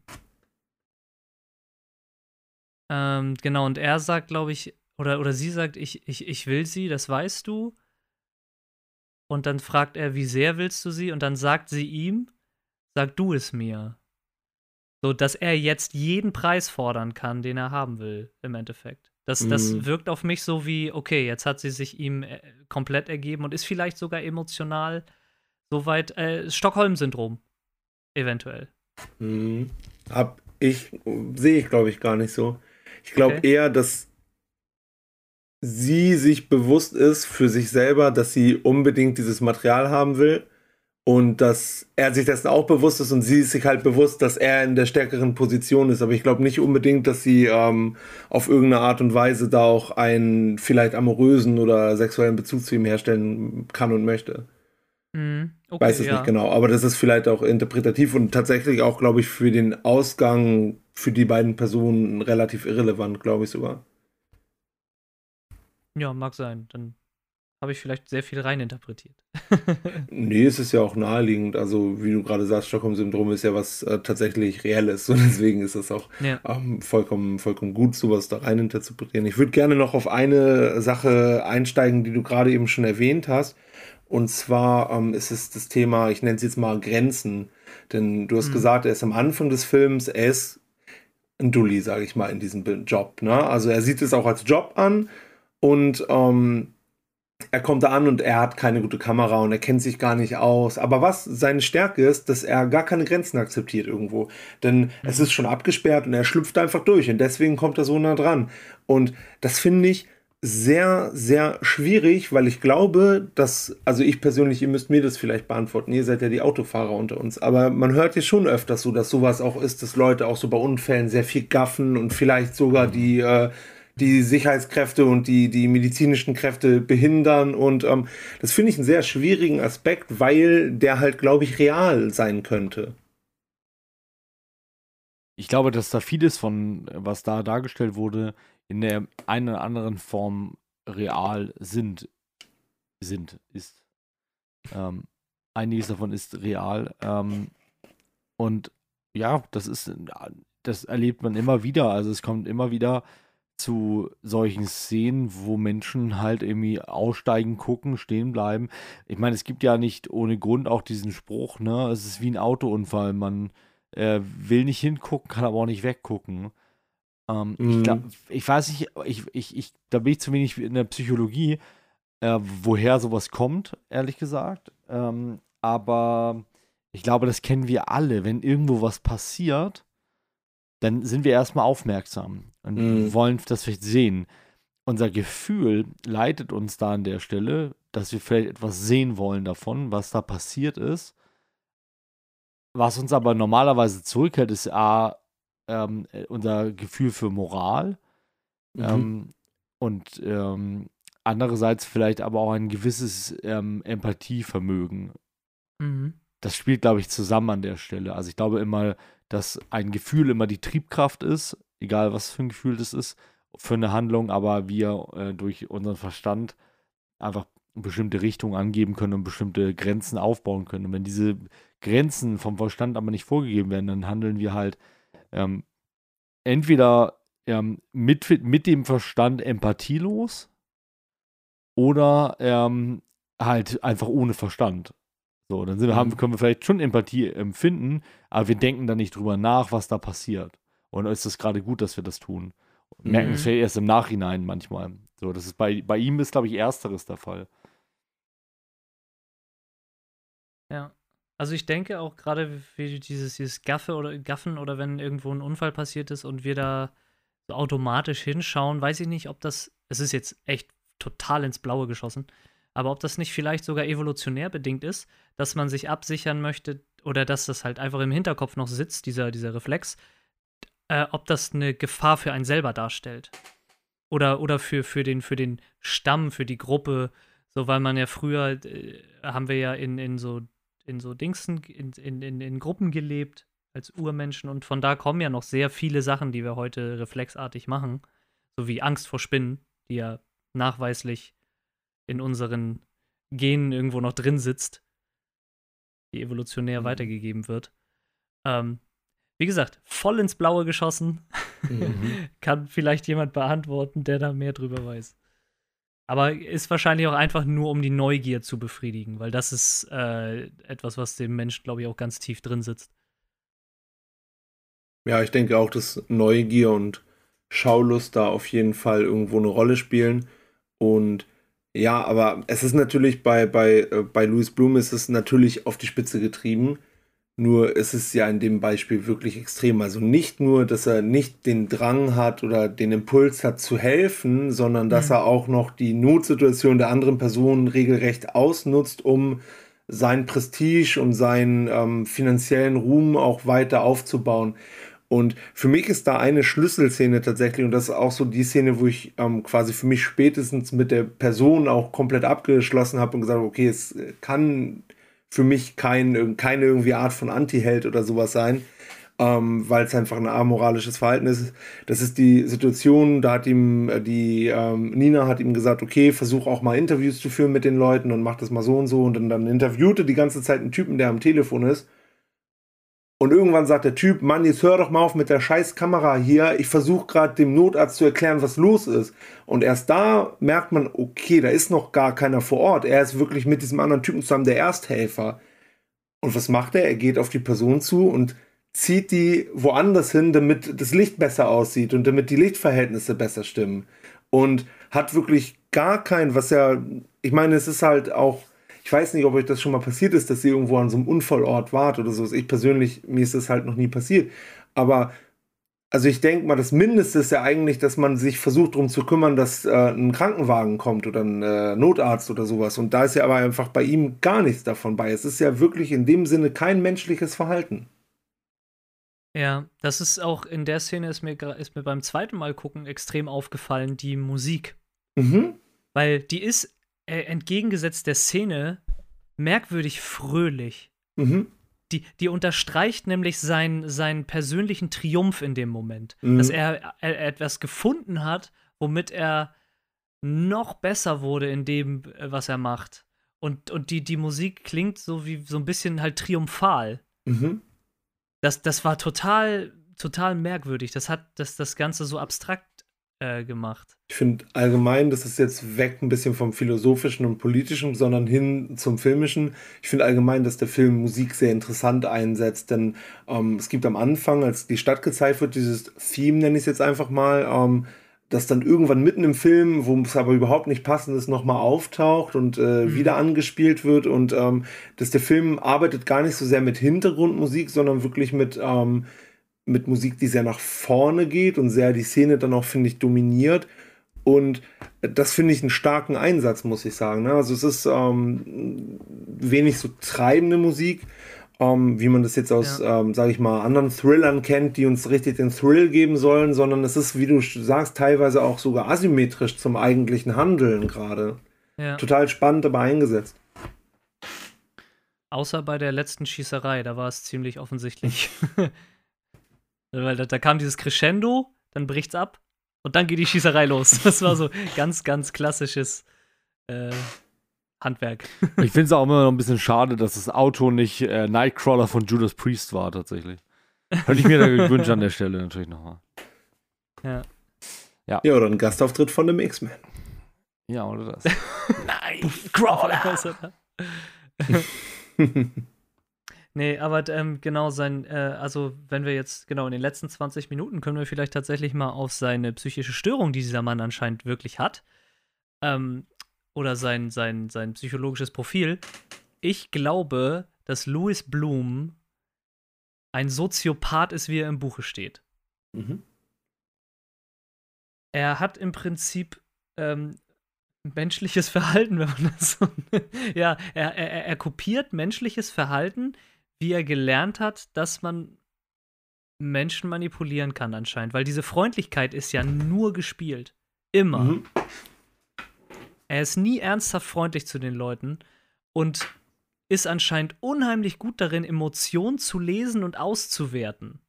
ähm, genau, und er sagt, glaube ich, oder, oder sie sagt, ich, ich, ich will sie, das weißt du. Und dann fragt er, wie sehr willst du sie? Und dann sagt sie ihm, sag du es mir. So, dass er jetzt jeden Preis fordern kann, den er haben will, im Endeffekt. Das, mhm. das wirkt auf mich so wie, okay, jetzt hat sie sich ihm äh, komplett ergeben und ist vielleicht sogar emotional soweit, äh, Stockholm-Syndrom. Eventuell. Hm. Hab ich, sehe ich glaube ich gar nicht so. Ich glaube okay. eher, dass sie sich bewusst ist für sich selber, dass sie unbedingt dieses Material haben will und dass er sich dessen auch bewusst ist und sie ist sich halt bewusst, dass er in der stärkeren Position ist. Aber ich glaube nicht unbedingt, dass sie ähm, auf irgendeine Art und Weise da auch einen vielleicht amorösen oder sexuellen Bezug zu ihm herstellen kann und möchte. Mhm. Okay, Weiß es ja. nicht genau, aber das ist vielleicht auch interpretativ und tatsächlich auch, glaube ich, für den Ausgang für die beiden Personen relativ irrelevant, glaube ich sogar. Ja, mag sein. Dann habe ich vielleicht sehr viel reininterpretiert. (laughs) nee, es ist ja auch naheliegend. Also, wie du gerade sagst, Stockholm-Syndrom ist ja was äh, tatsächlich Reelles (laughs) und deswegen ist es auch ja. ähm, vollkommen, vollkommen gut, sowas da reininterpretieren. Ich würde gerne noch auf eine Sache einsteigen, die du gerade eben schon erwähnt hast. Und zwar ähm, ist es das Thema, ich nenne es jetzt mal Grenzen. Denn du hast mhm. gesagt, er ist am Anfang des Films, er ist ein Dulli, sage ich mal, in diesem Job. Ne? Also er sieht es auch als Job an und ähm, er kommt da an und er hat keine gute Kamera und er kennt sich gar nicht aus. Aber was seine Stärke ist, dass er gar keine Grenzen akzeptiert irgendwo. Denn mhm. es ist schon abgesperrt und er schlüpft einfach durch und deswegen kommt er so nah dran. Und das finde ich sehr, sehr schwierig, weil ich glaube, dass, also ich persönlich, ihr müsst mir das vielleicht beantworten, ihr seid ja die Autofahrer unter uns, aber man hört ja schon öfters so, dass sowas auch ist, dass Leute auch so bei Unfällen sehr viel gaffen und vielleicht sogar die, äh, die Sicherheitskräfte und die, die medizinischen Kräfte behindern und ähm, das finde ich einen sehr schwierigen Aspekt, weil der halt, glaube ich, real sein könnte. Ich glaube, dass da vieles von, was da dargestellt wurde, in der einen oder anderen Form real sind, sind, ist. Ähm, einiges davon ist real. Ähm, und ja, das ist, das erlebt man immer wieder. Also es kommt immer wieder zu solchen Szenen, wo Menschen halt irgendwie aussteigen, gucken, stehen bleiben. Ich meine, es gibt ja nicht ohne Grund auch diesen Spruch, ne? Es ist wie ein Autounfall. Man äh, will nicht hingucken, kann aber auch nicht weggucken. Ähm, mhm. ich, glaub, ich weiß nicht, ich, ich, ich, da bin ich zu wenig in der Psychologie, äh, woher sowas kommt, ehrlich gesagt. Ähm, aber ich glaube, das kennen wir alle. Wenn irgendwo was passiert, dann sind wir erstmal aufmerksam und mhm. wollen das vielleicht sehen. Unser Gefühl leitet uns da an der Stelle, dass wir vielleicht etwas sehen wollen davon, was da passiert ist. Was uns aber normalerweise zurückhält, ist A, ähm, äh, unser Gefühl für Moral mhm. ähm, und ähm, andererseits vielleicht aber auch ein gewisses ähm, Empathievermögen. Mhm. Das spielt, glaube ich, zusammen an der Stelle. Also ich glaube immer, dass ein Gefühl immer die Triebkraft ist, egal was für ein Gefühl das ist, für eine Handlung, aber wir äh, durch unseren Verstand einfach bestimmte Richtungen angeben können und bestimmte Grenzen aufbauen können. Und wenn diese Grenzen vom Verstand aber nicht vorgegeben werden, dann handeln wir halt ähm, entweder ähm, mit, mit dem Verstand empathielos oder ähm, halt einfach ohne Verstand. So, dann sind, haben, mhm. können wir vielleicht schon Empathie empfinden, aber wir denken da nicht drüber nach, was da passiert. Und ist es gerade gut, dass wir das tun? Mhm. Merken es vielleicht erst im Nachhinein manchmal. So, das ist bei, bei ihm ist, glaube ich, ersteres der Fall. Ja. Also ich denke auch gerade wie dieses, dieses Gaffe oder Gaffen oder wenn irgendwo ein Unfall passiert ist und wir da so automatisch hinschauen, weiß ich nicht, ob das, es ist jetzt echt total ins Blaue geschossen, aber ob das nicht vielleicht sogar evolutionär bedingt ist, dass man sich absichern möchte oder dass das halt einfach im Hinterkopf noch sitzt, dieser, dieser Reflex, äh, ob das eine Gefahr für einen selber darstellt. Oder, oder für, für, den, für den Stamm, für die Gruppe, so weil man ja früher, äh, haben wir ja in, in so in so Dingsen, in, in, in, in Gruppen gelebt als Urmenschen und von da kommen ja noch sehr viele Sachen, die wir heute reflexartig machen, so wie Angst vor Spinnen, die ja nachweislich in unseren Genen irgendwo noch drin sitzt, die evolutionär mhm. weitergegeben wird. Ähm, wie gesagt, voll ins Blaue geschossen. Mhm. (laughs) Kann vielleicht jemand beantworten, der da mehr drüber weiß. Aber ist wahrscheinlich auch einfach nur, um die Neugier zu befriedigen, weil das ist äh, etwas, was dem Menschen, glaube ich, auch ganz tief drin sitzt. Ja, ich denke auch, dass Neugier und Schaulust da auf jeden Fall irgendwo eine Rolle spielen. Und ja, aber es ist natürlich bei, bei, äh, bei Louis Bloom ist es natürlich auf die Spitze getrieben. Nur ist es ja in dem Beispiel wirklich extrem. Also nicht nur, dass er nicht den Drang hat oder den Impuls hat zu helfen, sondern dass mhm. er auch noch die Notsituation der anderen Person regelrecht ausnutzt, um sein Prestige und seinen ähm, finanziellen Ruhm auch weiter aufzubauen. Und für mich ist da eine Schlüsselszene tatsächlich, und das ist auch so die Szene, wo ich ähm, quasi für mich spätestens mit der Person auch komplett abgeschlossen habe und gesagt habe, okay, es kann für mich kein, keine irgendwie Art von Anti-Held oder sowas sein, ähm, weil es einfach ein amoralisches Verhalten ist. Das ist die Situation, da hat ihm äh, die ähm, Nina hat ihm gesagt, okay, versuch auch mal Interviews zu führen mit den Leuten und mach das mal so und so und dann, dann interviewte die ganze Zeit einen Typen, der am Telefon ist und irgendwann sagt der Typ, Mann, jetzt hör doch mal auf mit der scheiß Kamera hier. Ich versuche gerade dem Notarzt zu erklären, was los ist. Und erst da merkt man, okay, da ist noch gar keiner vor Ort. Er ist wirklich mit diesem anderen Typen zusammen der Ersthelfer. Und was macht er? Er geht auf die Person zu und zieht die woanders hin, damit das Licht besser aussieht und damit die Lichtverhältnisse besser stimmen. Und hat wirklich gar kein, was ja, ich meine, es ist halt auch ich weiß nicht, ob euch das schon mal passiert ist, dass ihr irgendwo an so einem Unfallort wart oder so. Ich persönlich, mir ist das halt noch nie passiert. Aber also ich denke mal, das Mindeste ist ja eigentlich, dass man sich versucht darum zu kümmern, dass äh, ein Krankenwagen kommt oder ein äh, Notarzt oder sowas. Und da ist ja aber einfach bei ihm gar nichts davon bei. Es ist ja wirklich in dem Sinne kein menschliches Verhalten. Ja, das ist auch in der Szene ist mir, ist mir beim zweiten Mal gucken extrem aufgefallen, die Musik. Mhm. Weil die ist äh, entgegengesetzt der Szene merkwürdig fröhlich. Mhm. Die, die unterstreicht nämlich sein, seinen persönlichen Triumph in dem Moment. Mhm. Dass er, er, etwas gefunden hat, womit er noch besser wurde in dem, äh, was er macht. Und, und die, die Musik klingt so wie so ein bisschen halt triumphal. Mhm. Das, das war total, total merkwürdig. Das hat das, das Ganze so abstrakt äh, gemacht. Ich finde allgemein, das ist jetzt weg ein bisschen vom philosophischen und politischen, sondern hin zum filmischen. Ich finde allgemein, dass der Film Musik sehr interessant einsetzt, denn ähm, es gibt am Anfang, als die Stadt gezeigt wird, dieses Theme, nenne ich es jetzt einfach mal, ähm, das dann irgendwann mitten im Film, wo es aber überhaupt nicht passend ist, nochmal auftaucht und äh, mhm. wieder angespielt wird und ähm, dass der Film arbeitet gar nicht so sehr mit Hintergrundmusik, sondern wirklich mit ähm, mit Musik, die sehr nach vorne geht und sehr die Szene dann auch, finde ich, dominiert. Und das finde ich einen starken Einsatz, muss ich sagen. Ne? Also es ist ähm, wenig so treibende Musik, ähm, wie man das jetzt aus, ja. ähm, sage ich mal, anderen Thrillern kennt, die uns richtig den Thrill geben sollen, sondern es ist, wie du sagst, teilweise auch sogar asymmetrisch zum eigentlichen Handeln gerade. Ja. Total spannend, aber eingesetzt. Außer bei der letzten Schießerei, da war es ziemlich offensichtlich. (laughs) Weil da, da kam dieses Crescendo, dann bricht's ab und dann geht die Schießerei los. (laughs) Das war so ganz, ganz klassisches äh, Handwerk. (laughs) Ich finde es auch immer noch ein bisschen schade, dass das Auto nicht äh, Nightcrawler von Judas Priest war, tatsächlich. Hätte ich mir da (laughs) gewünscht an der Stelle natürlich nochmal. Ja. Ja. ja, oder ein Gastauftritt von dem X-Men. Ja, oder das. Nein, Crawler! Nee, aber ähm, genau sein, äh, also wenn wir jetzt, genau in den letzten 20 Minuten können wir vielleicht tatsächlich mal auf seine psychische Störung, die dieser Mann anscheinend wirklich hat, ähm, oder sein, sein, sein psychologisches Profil. Ich glaube, dass Louis Bloom ein Soziopath ist, wie er im Buche steht. Mhm. Er hat im Prinzip ähm, menschliches Verhalten, (laughs) wenn man das so. ja, er, er, er kopiert menschliches Verhalten, wie er gelernt hat, dass man Menschen manipulieren kann, anscheinend. Weil diese Freundlichkeit ist ja nur gespielt. Immer. Mhm. Er ist nie ernsthaft freundlich zu den Leuten und ist anscheinend unheimlich gut darin, Emotionen zu lesen und auszuwerten.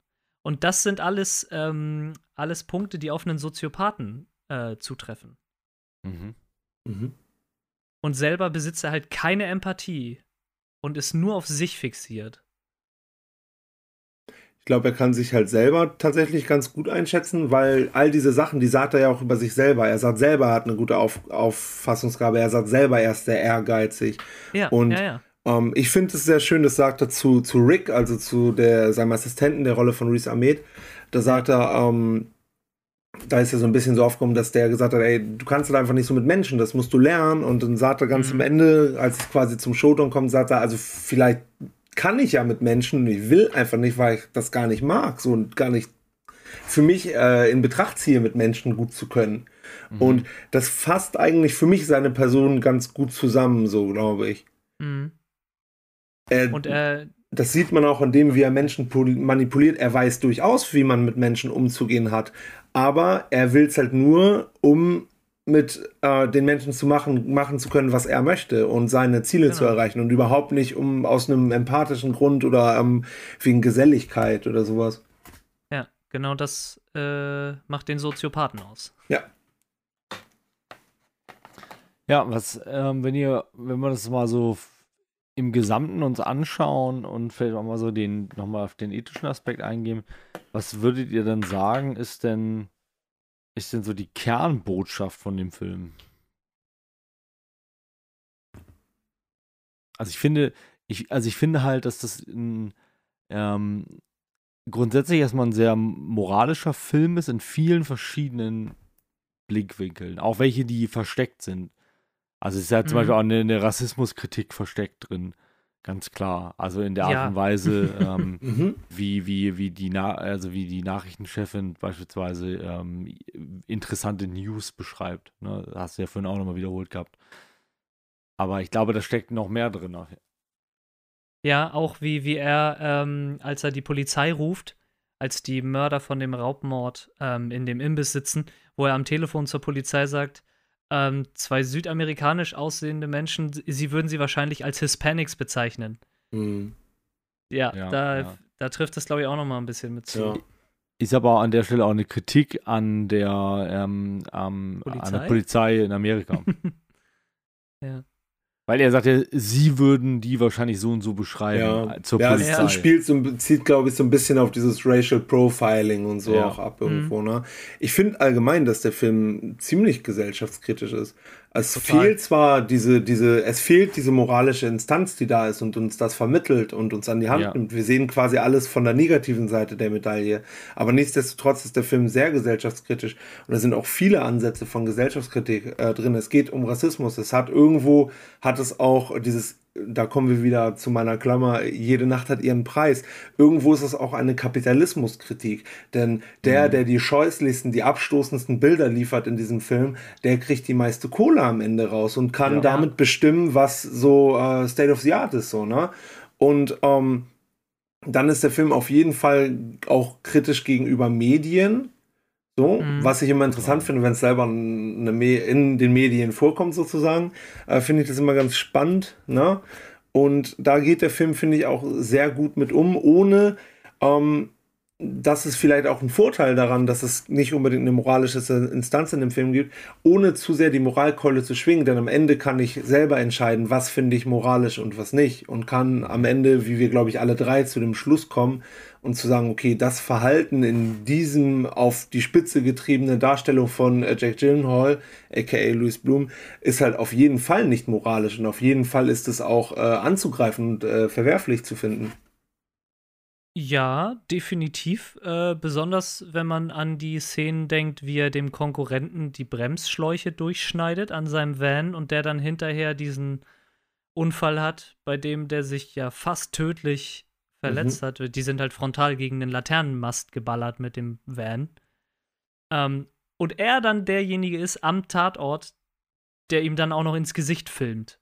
Und das sind alles, ähm, alles Punkte, die auf einen Soziopathen äh, zutreffen. Mhm. Mhm. Und selber besitzt er halt keine Empathie und ist nur auf sich fixiert. Ich glaube, er kann sich halt selber tatsächlich ganz gut einschätzen, weil all diese Sachen, die sagt er ja auch über sich selber. Er sagt selber, er hat eine gute Auf Auffassungsgabe. Er sagt selber, er ist sehr ehrgeizig. Ja, und ja, ja. Ähm, ich finde es sehr schön, das sagt er zu, zu Rick, also zu der, seinem Assistenten der Rolle von Reese Ahmed. Da sagt er, ähm, da ist ja so ein bisschen so aufgekommen, dass der gesagt hat, ey, du kannst halt einfach nicht so mit Menschen, das musst du lernen. Und dann sagt er ganz mhm. am Ende, als es quasi zum Showdown kommt, sagt er, also vielleicht kann ich ja mit Menschen, ich will einfach nicht, weil ich das gar nicht mag, so und gar nicht für mich äh, in Betracht ziehe, mit Menschen gut zu können. Mhm. Und das fasst eigentlich für mich seine Person ganz gut zusammen, so glaube ich. Mhm. Äh, und äh, das sieht man auch an dem, wie er Menschen manipuliert. Er weiß durchaus, wie man mit Menschen umzugehen hat aber er will es halt nur, um mit äh, den Menschen zu machen, machen zu können, was er möchte und seine Ziele genau. zu erreichen und überhaupt nicht um aus einem empathischen Grund oder ähm, wegen Geselligkeit oder sowas. Ja, genau das äh, macht den Soziopathen aus. Ja. Ja, was, ähm, wenn ihr, wenn wir das mal so im Gesamten uns anschauen und vielleicht auch mal so den, nochmal auf den ethischen Aspekt eingehen, was würdet ihr denn sagen, ist denn, ist denn so die Kernbotschaft von dem Film? Also ich finde, ich, also ich finde halt, dass das ein, ähm, grundsätzlich erstmal ein sehr moralischer Film ist in vielen verschiedenen Blickwinkeln, auch welche, die versteckt sind. Also es ist ja zum mhm. Beispiel auch eine, eine, Rassismuskritik versteckt drin, ganz klar. Also in der Art ja. und Weise, ähm, (laughs) mhm. wie, wie, wie, die Na also wie die Nachrichtenchefin beispielsweise ähm, interessante News beschreibt. Ne? Das hast du ja vorhin auch nochmal wiederholt gehabt. Aber ich glaube, da steckt noch mehr drin. Ja, auch wie, wie er, ähm, als er die Polizei ruft, als die Mörder von dem Raubmord ähm, in dem Imbiss sitzen, wo er am Telefon zur Polizei sagt, ähm, zwei südamerikanisch aussehende Menschen, sie würden sie wahrscheinlich als Hispanics bezeichnen. Mhm. Ja, ja, da, ja. da trifft das, glaube ich, auch noch mal ein bisschen mit zu. Ja. Ist aber an der Stelle auch eine Kritik an der, ähm, ähm, an der Polizei in Amerika. (laughs) ja. Weil er sagt ja, sie würden die wahrscheinlich so und so beschreiben ja. zur ja, Polizei. Ja, es spielt so, zieht, glaube ich, so ein bisschen auf dieses Racial Profiling und so ja. auch ab irgendwo. Mhm. Ne? Ich finde allgemein, dass der Film ziemlich gesellschaftskritisch ist. Es Total. fehlt zwar diese, diese, es fehlt diese moralische Instanz, die da ist und uns das vermittelt und uns an die Hand ja. nimmt. Wir sehen quasi alles von der negativen Seite der Medaille. Aber nichtsdestotrotz ist der Film sehr gesellschaftskritisch und da sind auch viele Ansätze von Gesellschaftskritik äh, drin. Es geht um Rassismus. Es hat irgendwo, hat es auch dieses da kommen wir wieder zu meiner Klammer, jede Nacht hat ihren Preis. Irgendwo ist es auch eine Kapitalismuskritik. Denn der, mhm. der die scheußlichsten, die abstoßendsten Bilder liefert in diesem Film, der kriegt die meiste Kohle am Ende raus und kann ja. damit bestimmen, was so äh, State of the Art ist. So, ne? Und ähm, dann ist der Film auf jeden Fall auch kritisch gegenüber Medien, so, mhm. was ich immer interessant finde, wenn es selber in den Medien vorkommt, sozusagen, äh, finde ich das immer ganz spannend. Ne? Und da geht der Film, finde ich, auch sehr gut mit um, ohne ähm, das ist vielleicht auch ein Vorteil daran, dass es nicht unbedingt eine moralische Instanz in dem Film gibt, ohne zu sehr die Moralkeule zu schwingen, denn am Ende kann ich selber entscheiden, was finde ich moralisch und was nicht und kann am Ende, wie wir glaube ich alle drei zu dem Schluss kommen und zu sagen, okay, das Verhalten in diesem auf die Spitze getriebene Darstellung von äh, Jack Gyllenhaal, aka Louis Bloom, ist halt auf jeden Fall nicht moralisch und auf jeden Fall ist es auch äh, anzugreifen und äh, verwerflich zu finden. Ja, definitiv. Äh, besonders wenn man an die Szenen denkt, wie er dem Konkurrenten die Bremsschläuche durchschneidet an seinem Van und der dann hinterher diesen Unfall hat, bei dem der sich ja fast tödlich verletzt mhm. hat. Die sind halt frontal gegen den Laternenmast geballert mit dem Van. Ähm, und er dann derjenige ist am Tatort, der ihm dann auch noch ins Gesicht filmt.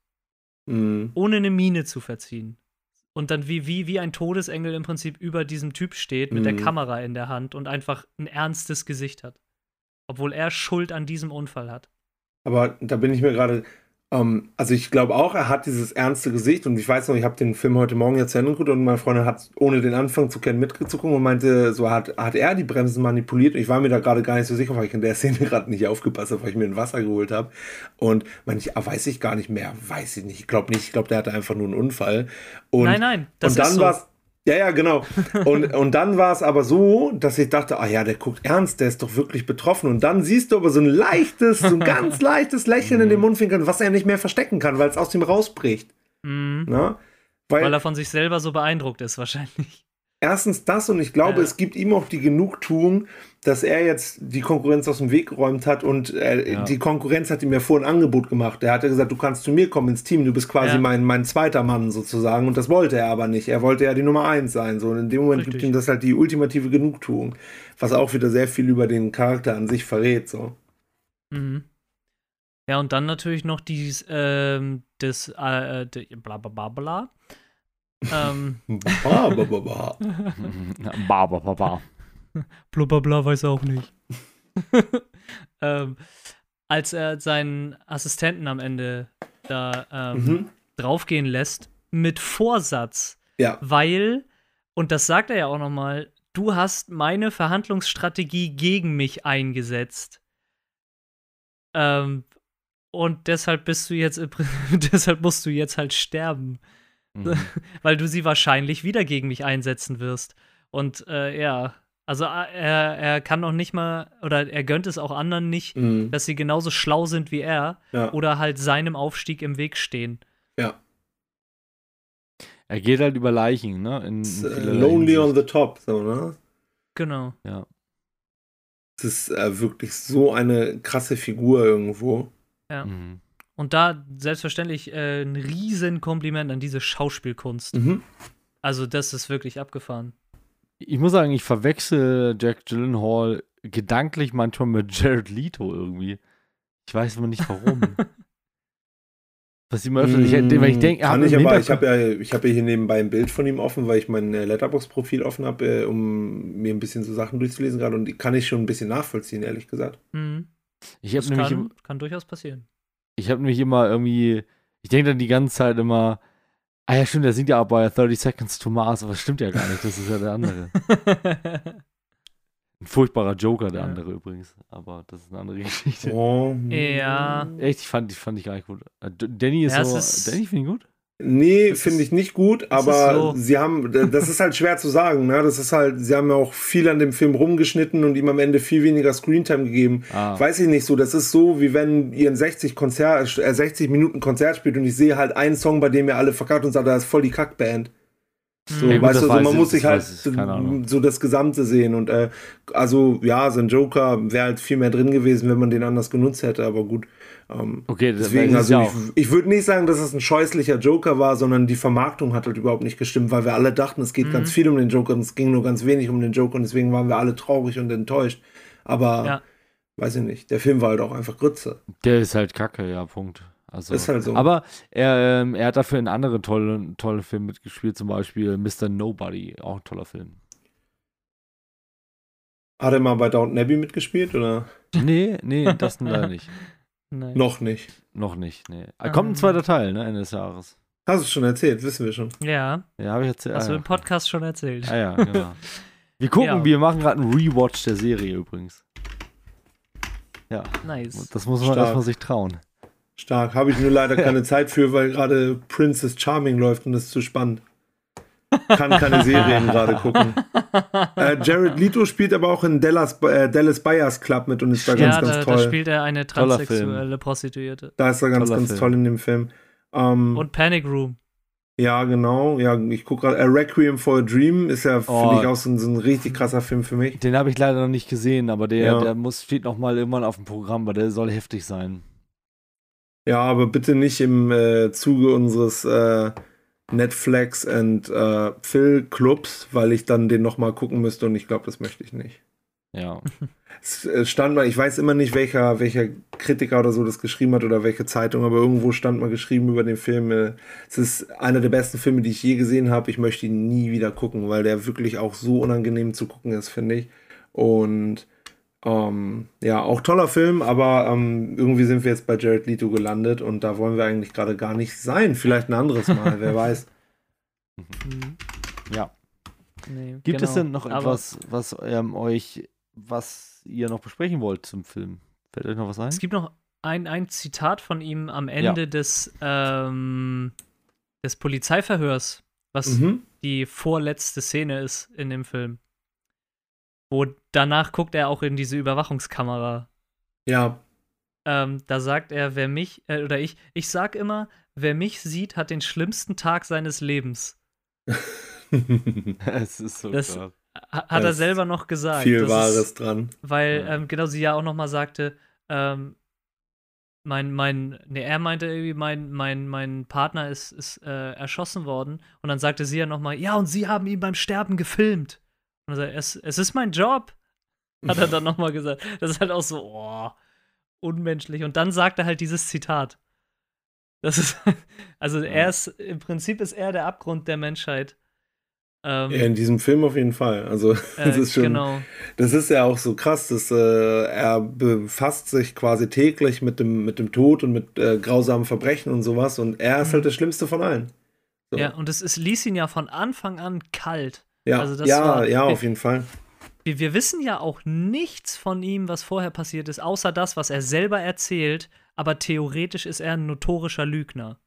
Mhm. Ohne eine Miene zu verziehen und dann wie, wie, wie ein Todesengel im Prinzip über diesem Typ steht mit mhm. der Kamera in der Hand und einfach ein ernstes Gesicht hat. Obwohl er Schuld an diesem Unfall hat. Aber da bin ich mir gerade, ähm, also ich glaube auch, er hat dieses ernste Gesicht und ich weiß noch, ich habe den Film heute Morgen jetzt zu Ende geguckt und meine Freundin hat ohne den Anfang zu kennen mitgezogen und meinte, so hat, hat er die Bremsen manipuliert. Ich war mir da gerade gar nicht so sicher, weil ich in der Szene gerade nicht aufgepasst habe, weil ich mir ein Wasser geholt habe. Und ich, ah, weiß ich gar nicht mehr, weiß ich nicht. Ich glaube nicht, ich glaube, der hatte einfach nur einen Unfall. Und, nein, nein, das und dann ist so. Ja, ja, genau. Und, (laughs) und dann war es aber so, dass ich dachte, ah ja, der guckt ernst, der ist doch wirklich betroffen. Und dann siehst du aber so ein leichtes, so ein (laughs) ganz leichtes Lächeln in den Mundwinkeln, was er nicht mehr verstecken kann, weil es aus ihm rausbricht. Mhm. Na? Weil, weil er von sich selber so beeindruckt ist, wahrscheinlich erstens das und ich glaube, ja. es gibt ihm auch die Genugtuung, dass er jetzt die Konkurrenz aus dem Weg geräumt hat und äh, ja. die Konkurrenz hat ihm ja vorhin ein Angebot gemacht. Er hatte gesagt, du kannst zu mir kommen ins Team, du bist quasi ja. mein, mein zweiter Mann sozusagen und das wollte er aber nicht. Er wollte ja die Nummer eins sein. So. Und in dem Moment Richtig. gibt ihm das halt die ultimative Genugtuung, was auch wieder sehr viel über den Charakter an sich verrät. So. Mhm. Ja, und dann natürlich noch dies, ähm, das, äh, bla bla bla bla ähm. (laughs) ba, ba, ba, ba. (laughs) ba, ba, ba, ba. (laughs) Blablabla weiß er auch nicht. (laughs) ähm, als er seinen Assistenten am Ende da ähm, mhm. draufgehen lässt, mit Vorsatz. Ja. Weil, und das sagt er ja auch nochmal, du hast meine Verhandlungsstrategie gegen mich eingesetzt. Ähm, und deshalb bist du jetzt, (laughs) deshalb musst du jetzt halt sterben. Mhm. Weil du sie wahrscheinlich wieder gegen mich einsetzen wirst. Und äh, ja, also er, er kann auch nicht mal, oder er gönnt es auch anderen nicht, mhm. dass sie genauso schlau sind wie er ja. oder halt seinem Aufstieg im Weg stehen. Ja. Er geht halt über Leichen, ne? In, in uh, lonely Hinsicht. on the top, so, ne? Genau. Ja. Es ist äh, wirklich so eine krasse Figur irgendwo. Ja. Mhm. Und da selbstverständlich äh, ein Riesenkompliment an diese Schauspielkunst. Mhm. Also, das ist wirklich abgefahren. Ich muss sagen, ich verwechsel Jack Gyllenhaal gedanklich manchmal mit Jared Leto irgendwie. Ich weiß aber nicht warum. (laughs) Was ich mal öfter, ich, weil ich denke, kann ich aber, ich habe ja, ich habe ja hier nebenbei ein Bild von ihm offen, weil ich mein äh, Letterbox-Profil offen habe, äh, um mir ein bisschen so Sachen durchzulesen gerade und kann ich schon ein bisschen nachvollziehen, ehrlich gesagt. Mhm. Ich habe nämlich kann, kann durchaus passieren. Ich habe nämlich immer irgendwie, ich denke dann die ganze Zeit immer, ah ja, stimmt, der singt ja auch bei 30 Seconds to Mars, aber das stimmt ja gar nicht, das ist ja der andere. (laughs) Ein furchtbarer Joker, der ja. andere übrigens. Aber das ist eine andere Geschichte. Oh. Ja. Echt, ich fand, fand ich gar nicht gut. Äh, Danny ist ja, so. Ist Danny finde ich gut. Nee, finde ich nicht gut, aber so. sie haben, das ist halt schwer zu sagen, ne? Das ist halt, sie haben ja auch viel an dem Film rumgeschnitten und ihm am Ende viel weniger Screentime gegeben. Ah. Weiß ich nicht so, das ist so, wie wenn ihr ein 60 Konzert, äh, 60 Minuten Konzert spielt und ich sehe halt einen Song, bei dem ihr alle verkackt und sagt, das ist voll die Kackband. So, ja, weißt du, so, man muss sich halt so das Gesamte sehen und äh, also ja, so ein Joker wäre halt viel mehr drin gewesen, wenn man den anders genutzt hätte, aber gut. Ähm, okay, deswegen, also ich, ich würde nicht sagen, dass es ein scheußlicher Joker war, sondern die Vermarktung hat halt überhaupt nicht gestimmt, weil wir alle dachten, es geht mhm. ganz viel um den Joker und es ging nur ganz wenig um den Joker und deswegen waren wir alle traurig und enttäuscht. Aber ja. weiß ich nicht, der Film war halt auch einfach Grütze. Der ist halt kacke, ja, Punkt. Also, ist halt so. Aber er, ähm, er hat dafür in anderen tollen, tollen Filmen mitgespielt, zum Beispiel Mr. Nobody, auch ein toller Film. Hat er mal bei Downton Abbey mitgespielt, oder? Nee, nee, das leider nicht. (laughs) Nein. Noch nicht. Noch nicht, nee. Um. Kommt ein ähm. zweiter Teil, ne, Ende des Jahres. Hast du schon erzählt, wissen wir schon. Ja. Ja, habe ich erzählt. Hast ah, du im Podcast schon erzählt. Ah ja, genau. (laughs) Wir gucken, ja. wir machen gerade einen Rewatch der Serie übrigens. Ja. Nice. Das muss man erstmal sich trauen. Stark. Habe ich nur leider (laughs) keine Zeit für, weil gerade Princess Charming läuft und das ist zu spannend. Kann keine Serien gerade gucken. Äh, Jared Leto spielt aber auch in Dallas, äh, Dallas Buyers Club mit und ist da ja, ganz, ganz da, toll. Da spielt er eine transsexuelle Prostituierte. Da ist er ganz, Toller ganz Film. toll in dem Film. Ähm, und Panic Room. Ja, genau. Ja, ich gucke gerade. Uh, Requiem for a Dream ist ja, oh. finde ich, auch so ein, so ein, richtig krasser Film für mich. Den habe ich leider noch nicht gesehen, aber der, ja. der muss, steht noch mal irgendwann auf dem Programm, weil der soll heftig sein. Ja, aber bitte nicht im äh, Zuge unseres äh, Netflix und äh, Phil Clubs, weil ich dann den noch mal gucken müsste und ich glaube, das möchte ich nicht. Ja. (laughs) Es stand mal, ich weiß immer nicht, welcher, welcher Kritiker oder so das geschrieben hat oder welche Zeitung, aber irgendwo stand mal geschrieben über den Film. Äh, es ist einer der besten Filme, die ich je gesehen habe. Ich möchte ihn nie wieder gucken, weil der wirklich auch so unangenehm zu gucken ist, finde ich. Und ähm, ja, auch toller Film, aber ähm, irgendwie sind wir jetzt bei Jared Leto gelandet und da wollen wir eigentlich gerade gar nicht sein. Vielleicht ein anderes Mal, wer (laughs) weiß. Mhm. Ja. Nee, Gibt genau. es denn noch etwas, was ähm, euch, was ihr noch besprechen wollt zum Film? Fällt euch noch was ein? Es gibt noch ein, ein Zitat von ihm am Ende ja. des, ähm, des Polizeiverhörs, was mhm. die vorletzte Szene ist in dem Film. Wo danach guckt er auch in diese Überwachungskamera. Ja. Ähm, da sagt er, wer mich, äh, oder ich, ich sag immer, wer mich sieht, hat den schlimmsten Tag seines Lebens. (laughs) es ist so das krass. Hat er selber noch gesagt. Viel Wahres ist, dran. Weil, ja. ähm, genau, sie ja auch noch mal sagte, ähm, mein, mein, ne, er meinte irgendwie, mein, mein, mein Partner ist, ist äh, erschossen worden. Und dann sagte sie ja noch mal, ja, und sie haben ihn beim Sterben gefilmt. Und er sagt, es, es ist mein Job, hat er dann nochmal gesagt. Das ist halt auch so, oh, unmenschlich. Und dann sagt er halt dieses Zitat. Das ist, (laughs) also er ist, im Prinzip ist er der Abgrund der Menschheit. Ähm, ja, in diesem Film auf jeden Fall. Also, (laughs) das äh, ist schon, genau. das ist ja auch so krass, dass äh, er befasst sich quasi täglich mit dem, mit dem Tod und mit äh, grausamen Verbrechen und sowas und er ist halt mhm. halt das Schlimmste von allen. So. Ja, und es, es ließ ihn ja von Anfang an kalt. Ja, also ja, war, ja, auf jeden Fall. Wir, wir wissen ja auch nichts von ihm, was vorher passiert ist, außer das, was er selber erzählt, aber theoretisch ist er ein notorischer Lügner.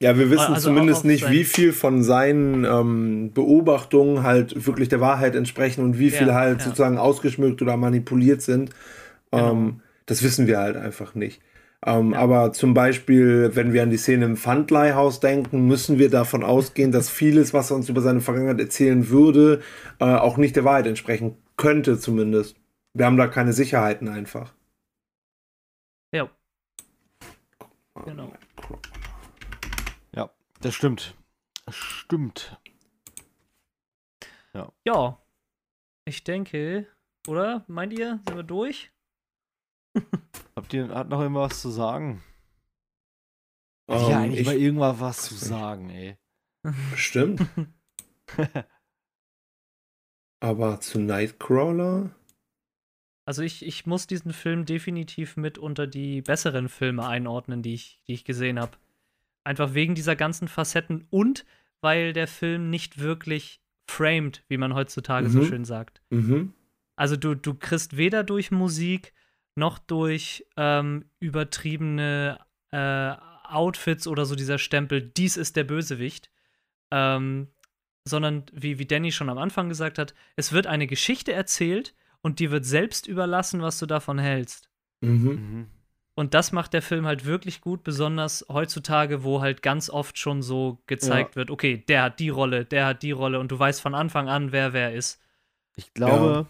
Ja, wir wissen also zumindest nicht, wie viel von seinen ähm, Beobachtungen halt wirklich der Wahrheit entsprechen und wie viel ja, halt ja. sozusagen ausgeschmückt oder manipuliert sind. Genau. Ähm, das wissen wir halt einfach nicht. Ähm, ja. Aber zum Beispiel, wenn wir an die Szene im Pfandleihhaus denken, müssen wir davon ausgehen, dass vieles, was er uns über seine Vergangenheit erzählen würde, äh, auch nicht der Wahrheit entsprechen könnte, zumindest. Wir haben da keine Sicherheiten einfach. Ja. Genau. Ja, das stimmt. Das stimmt. Ja. Ja. Ich denke, oder? Meint ihr, sind wir durch? (laughs) Habt ihr hat noch immer was zu sagen? Um, ja, eigentlich ich, mal irgendwas was zu sagen, ey. (laughs) (laughs) Stimmt. (laughs) Aber zu Nightcrawler? Also ich, ich muss diesen Film definitiv mit unter die besseren Filme einordnen, die ich, die ich gesehen habe. Einfach wegen dieser ganzen Facetten und weil der Film nicht wirklich framed, wie man heutzutage mhm. so schön sagt. Mhm. Also du, du kriegst weder durch Musik noch durch ähm, übertriebene äh, Outfits oder so dieser Stempel, dies ist der Bösewicht, ähm, sondern wie, wie Danny schon am Anfang gesagt hat, es wird eine Geschichte erzählt und die wird selbst überlassen, was du davon hältst. Mhm. mhm. Und das macht der Film halt wirklich gut, besonders heutzutage, wo halt ganz oft schon so gezeigt ja. wird, okay, der hat die Rolle, der hat die Rolle und du weißt von Anfang an, wer wer ist. Ich glaube, ja.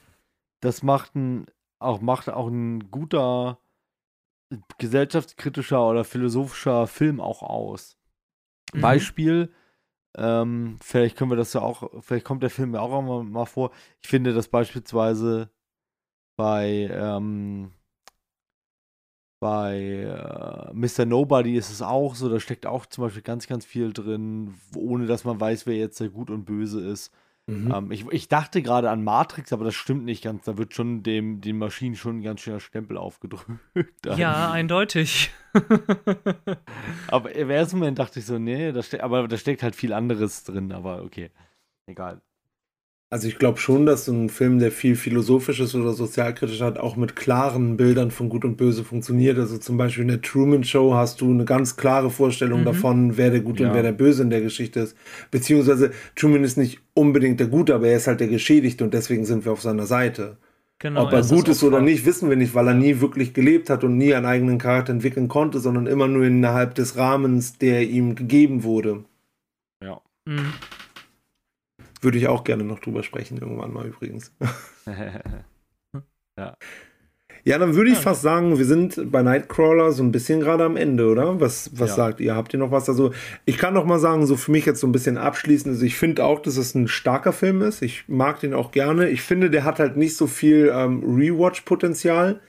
das macht ein auch macht auch ein guter gesellschaftskritischer oder philosophischer Film auch aus. Mhm. Beispiel, ähm, vielleicht können wir das ja auch, vielleicht kommt der Film ja auch mal, mal vor. Ich finde, dass beispielsweise bei ähm, bei äh, Mr. Nobody ist es auch so, da steckt auch zum Beispiel ganz, ganz viel drin, ohne dass man weiß, wer jetzt der gut und böse ist. Mhm. Ähm, ich, ich, dachte gerade an Matrix, aber das stimmt nicht ganz. Da wird schon dem, den Maschinen schon ein ganz schöner Stempel aufgedrückt. (laughs) ja, eindeutig. aber im ersten Moment dachte ich so, nee, da aber da steckt halt viel anderes drin, aber okay. Egal. Also ich glaube schon, dass so ein Film, der viel philosophisches oder sozialkritisch hat, auch mit klaren Bildern von Gut und Böse funktioniert. Also zum Beispiel in der Truman Show hast du eine ganz klare Vorstellung mhm. davon, wer der Gute ja. und wer der Böse in der Geschichte ist. Beziehungsweise Truman ist nicht unbedingt der Gute, aber er ist halt der Geschädigte und deswegen sind wir auf seiner Seite. Genau, Ob er gut ist oder nicht, wissen wir nicht, weil er nie wirklich gelebt hat und nie einen eigenen Charakter entwickeln konnte, sondern immer nur innerhalb des Rahmens, der ihm gegeben wurde. Ja. Mhm. Würde ich auch gerne noch drüber sprechen, irgendwann mal übrigens. (laughs) ja. Ja, dann würde ich fast sagen, wir sind bei Nightcrawler so ein bisschen gerade am Ende, oder? Was, was ja. sagt ihr? Habt ihr noch was? Also, ich kann noch mal sagen, so für mich jetzt so ein bisschen abschließend, also ich finde auch, dass es ein starker Film ist. Ich mag den auch gerne. Ich finde, der hat halt nicht so viel ähm, Rewatch-Potenzial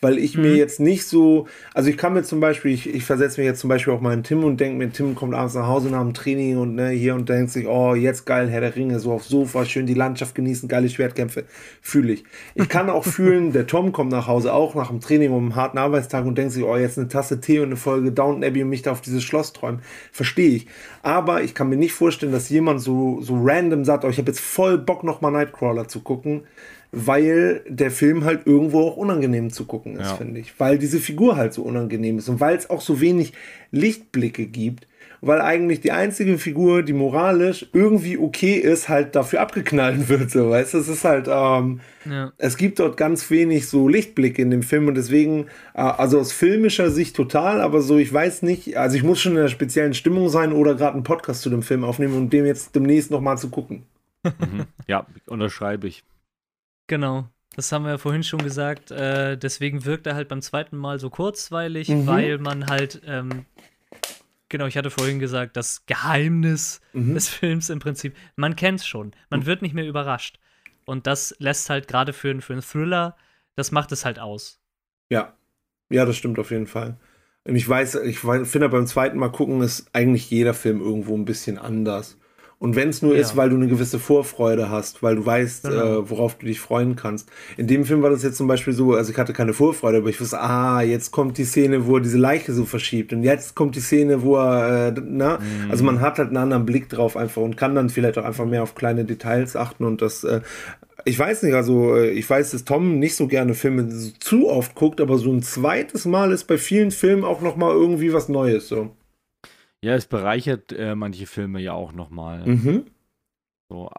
weil ich mhm. mir jetzt nicht so, also ich kann mir zum Beispiel, ich, ich versetze mich jetzt zum Beispiel auch mal in Tim und denke mir, Tim kommt abends nach Hause nach dem Training und ne, hier und denkt sich, oh, jetzt geil, Herr der Ringe, so aufs Sofa, schön die Landschaft genießen, geile Schwertkämpfe, fühle ich. Ich kann auch (laughs) fühlen, der Tom kommt nach Hause auch nach dem Training um einen harten Arbeitstag und denkt sich, oh, jetzt eine Tasse Tee und eine Folge Downton Abbey und mich da auf dieses Schloss träumen. Verstehe ich. Aber ich kann mir nicht vorstellen, dass jemand so, so random sagt, oh, ich habe jetzt voll Bock, nochmal Nightcrawler zu gucken weil der Film halt irgendwo auch unangenehm zu gucken ist, ja. finde ich. Weil diese Figur halt so unangenehm ist und weil es auch so wenig Lichtblicke gibt, weil eigentlich die einzige Figur, die moralisch irgendwie okay ist, halt dafür abgeknallt wird, so, weißt du, es ist halt, ähm, ja. es gibt dort ganz wenig so Lichtblicke in dem Film und deswegen, äh, also aus filmischer Sicht total, aber so, ich weiß nicht, also ich muss schon in einer speziellen Stimmung sein oder gerade einen Podcast zu dem Film aufnehmen, um dem jetzt demnächst nochmal zu gucken. (laughs) Mhm. Ja, unterschreibe ich. Genau. Das haben wir ja vorhin schon gesagt. Äh, deswegen wirkt er halt beim zweiten Mal so kurzweilig, mhm. weil man halt, ähm, genau, ich hatte vorhin gesagt, das Geheimnis mhm. des Films im Prinzip, man kennt es schon. Man mhm. wird nicht mehr überrascht. Und das lässt halt gerade für, für einen Thriller, das macht es halt aus. Ja. Ja, das stimmt auf jeden Fall. Und ich weiß, ich finde beim zweiten Mal gucken ist eigentlich jeder Film irgendwo ein bisschen anders. Und wenn es nur ja. ist, weil du eine gewisse Vorfreude hast, weil du weißt, genau. äh, worauf du dich freuen kannst. In dem Film war das jetzt zum Beispiel so, also ich hatte keine Vorfreude, aber ich wusste, ah, jetzt kommt die Szene, wo er diese Leiche so verschiebt und jetzt kommt die Szene, wo er, äh, na, mhm. also man hat halt einen anderen Blick drauf einfach und kann dann vielleicht auch einfach mehr auf kleine Details achten und das, äh, ich weiß nicht, also äh, ich weiß, dass Tom nicht so gerne Filme zu oft guckt, aber so ein zweites Mal ist bei vielen Filmen auch nochmal irgendwie was Neues so. Ja, es bereichert äh, manche Filme ja auch nochmal. Mhm. So,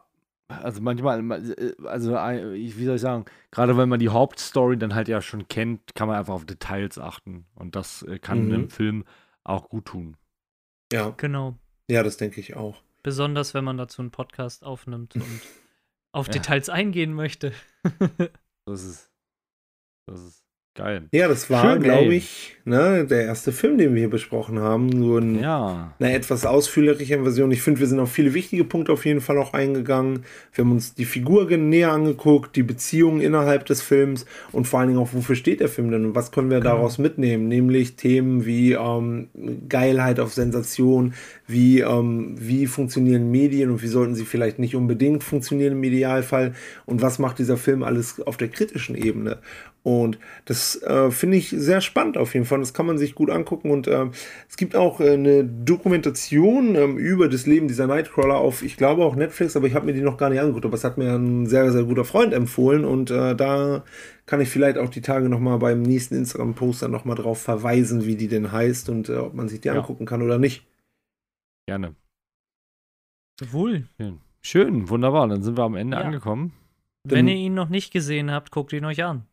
also manchmal, äh, also wie soll ich sagen, gerade wenn man die Hauptstory dann halt ja schon kennt, kann man einfach auf Details achten. Und das äh, kann mhm. einem Film auch gut tun. Ja. Genau. Ja, das denke ich auch. Besonders wenn man dazu einen Podcast aufnimmt und (laughs) auf ja. Details eingehen möchte. das ist. Das ist Geil. Ja, das war, glaube ich, ne, der erste Film, den wir hier besprochen haben. Nur in ja. einer etwas ausführlicheren Version. Ich finde, wir sind auf viele wichtige Punkte auf jeden Fall auch eingegangen. Wir haben uns die Figur näher angeguckt, die Beziehungen innerhalb des Films und vor allen Dingen auch, wofür steht der Film denn und was können wir genau. daraus mitnehmen? Nämlich Themen wie ähm, Geilheit auf Sensation, wie, ähm, wie funktionieren Medien und wie sollten sie vielleicht nicht unbedingt funktionieren im Idealfall und was macht dieser Film alles auf der kritischen Ebene. Und das äh, finde ich sehr spannend auf jeden Fall. Das kann man sich gut angucken. Und äh, es gibt auch äh, eine Dokumentation ähm, über das Leben dieser Nightcrawler auf, ich glaube auch Netflix, aber ich habe mir die noch gar nicht angeguckt. Aber es hat mir ein sehr, sehr guter Freund empfohlen. Und äh, da kann ich vielleicht auch die Tage nochmal beim nächsten Instagram-Poster nochmal drauf verweisen, wie die denn heißt und äh, ob man sich die ja. angucken kann oder nicht. Gerne. Wohl. Schön. Schön, wunderbar. Dann sind wir am Ende ja. angekommen. Wenn ihr ihn noch nicht gesehen habt, guckt ihn euch an.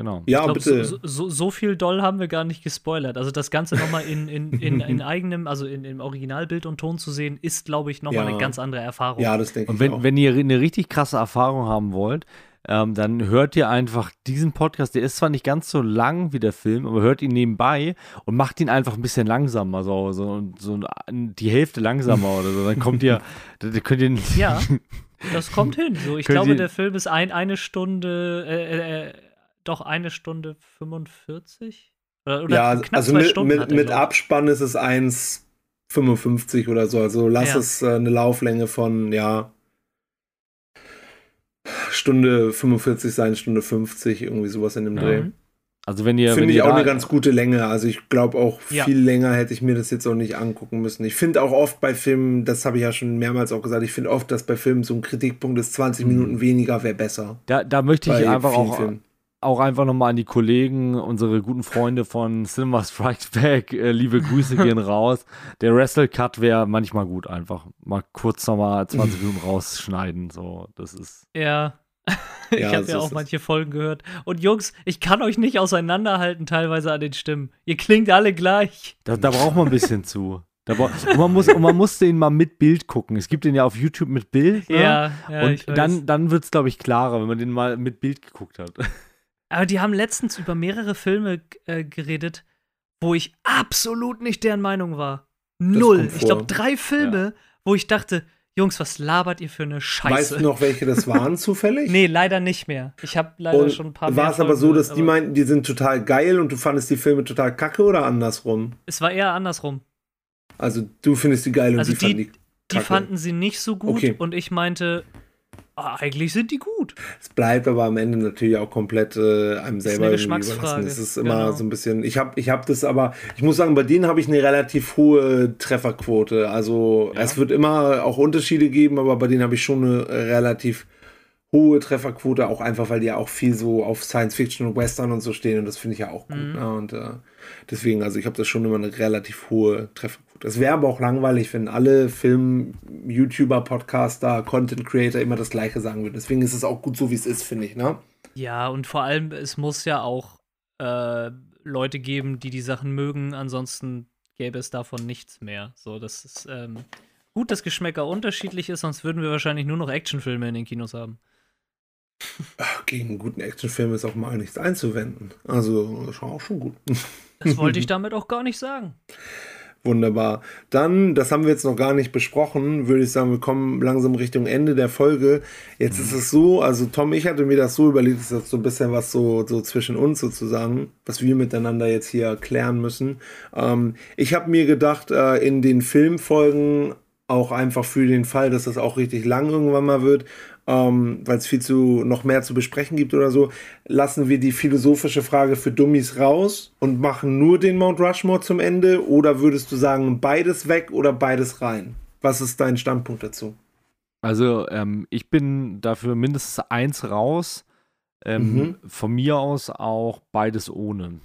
Genau. Ja, glaub, bitte. So, so, so, viel doll haben wir gar nicht gespoilert. Also das Ganze nochmal in, in, in, (laughs) in eigenem, also in, im Originalbild und Ton zu sehen, ist, glaube ich, nochmal ja. eine ganz andere Erfahrung. Ja, das denke ich. Und wenn, auch. wenn ihr eine richtig krasse Erfahrung haben wollt, ähm, dann hört ihr einfach diesen Podcast. Der ist zwar nicht ganz so lang wie der Film, aber hört ihn nebenbei und macht ihn einfach ein bisschen langsamer, so, so, so die Hälfte langsamer oder so. Dann kommt ihr, (laughs) dann könnt ihr. Ja, (laughs) das kommt hin. So, ich glaube, der Film ist ein, eine Stunde. Äh, äh, äh doch eine Stunde 45? Oder, oder ja, knapp also zwei mit, Stunden mit, mit Abspann ist es 1,55 oder so. Also lass ja. es äh, eine Lauflänge von, ja, Stunde 45 sein, Stunde 50, irgendwie sowas in dem Dreh. Also wenn ihr. Finde ich auch eine ganz gute Länge. Also ich glaube auch ja. viel länger hätte ich mir das jetzt auch nicht angucken müssen. Ich finde auch oft bei Filmen, das habe ich ja schon mehrmals auch gesagt, ich finde oft, dass bei Filmen so ein Kritikpunkt ist, 20 mhm. Minuten weniger wäre besser. Da, da möchte ich einfach auch, auch einfach nochmal an die Kollegen, unsere guten Freunde von Cinema Strikes Back, äh, liebe Grüße gehen (laughs) raus. Der Wrestle Cut wäre manchmal gut, einfach mal kurz nochmal 20 (laughs) Minuten rausschneiden. So, das ist. Ja, (laughs) ich ja, habe ja auch manche Folgen gehört. Und Jungs, ich kann euch nicht auseinanderhalten, teilweise an den Stimmen. Ihr klingt alle gleich. Da, da braucht man ein bisschen zu. und, man muss, und man muss den mal mit Bild gucken. Es gibt den ja auf YouTube mit Bild. Ne? Ja, ja. Und dann, dann wird es, glaube ich, klarer, wenn man den mal mit Bild geguckt hat. Aber die haben letztens über mehrere Filme äh, geredet, wo ich absolut nicht deren Meinung war. Null. Ich glaube, drei Filme, ja. wo ich dachte, Jungs, was labert ihr für eine Scheiße? Weißt du noch, welche das waren (laughs) zufällig? nee, leider nicht mehr. Ich habe leider und schon ein paar War es aber so, dass die meinten, die sind total geil und du fandest die Filme total kacke oder andersrum? Es war eher andersrum. Also du findest die geil und also die, die fanden die kacke. Die fanden sie nicht so gut okay. und ich meinte, eigentlich sind die gut. Es bleibt aber am Ende natürlich auch komplett äh, einem selber ist irgendwie überlassen. Es ist immer genau. so ein bisschen. Ich habe ich hab das aber, ich muss sagen, bei denen habe ich eine relativ hohe Trefferquote. Also ja. es wird immer auch Unterschiede geben, aber bei denen habe ich schon eine relativ hohe Trefferquote, auch einfach, weil die ja auch viel so auf Science Fiction und Western und so stehen und das finde ich ja auch gut. Mhm. Ne? Und äh, deswegen, also ich habe das schon immer eine relativ hohe Trefferquote. Das wäre aber auch langweilig, wenn alle Film, YouTuber, Podcaster, Content Creator immer das Gleiche sagen würden. Deswegen ist es auch gut so, wie es ist, finde ich, ne? Ja, und vor allem, es muss ja auch äh, Leute geben, die die Sachen mögen. Ansonsten gäbe es davon nichts mehr. So, das ist ähm, gut, dass Geschmäcker unterschiedlich ist, sonst würden wir wahrscheinlich nur noch Actionfilme in den Kinos haben. Gegen einen guten Actionfilm ist auch mal nichts einzuwenden. Also, das war auch schon gut. Das wollte ich (laughs) damit auch gar nicht sagen. Wunderbar. Dann, das haben wir jetzt noch gar nicht besprochen, würde ich sagen, wir kommen langsam Richtung Ende der Folge. Jetzt mhm. ist es so, also Tom, ich hatte mir das so überlegt, das ist so ein bisschen was so, so zwischen uns sozusagen, was wir miteinander jetzt hier klären müssen. Ähm, ich habe mir gedacht, äh, in den Filmfolgen auch einfach für den Fall, dass das auch richtig lang irgendwann mal wird, ähm, weil es viel zu noch mehr zu besprechen gibt oder so, lassen wir die philosophische Frage für Dummies raus und machen nur den Mount Rushmore zum Ende oder würdest du sagen, beides weg oder beides rein? Was ist dein Standpunkt dazu? Also, ähm, ich bin dafür mindestens eins raus. Ähm, mhm. Von mir aus auch beides ohne.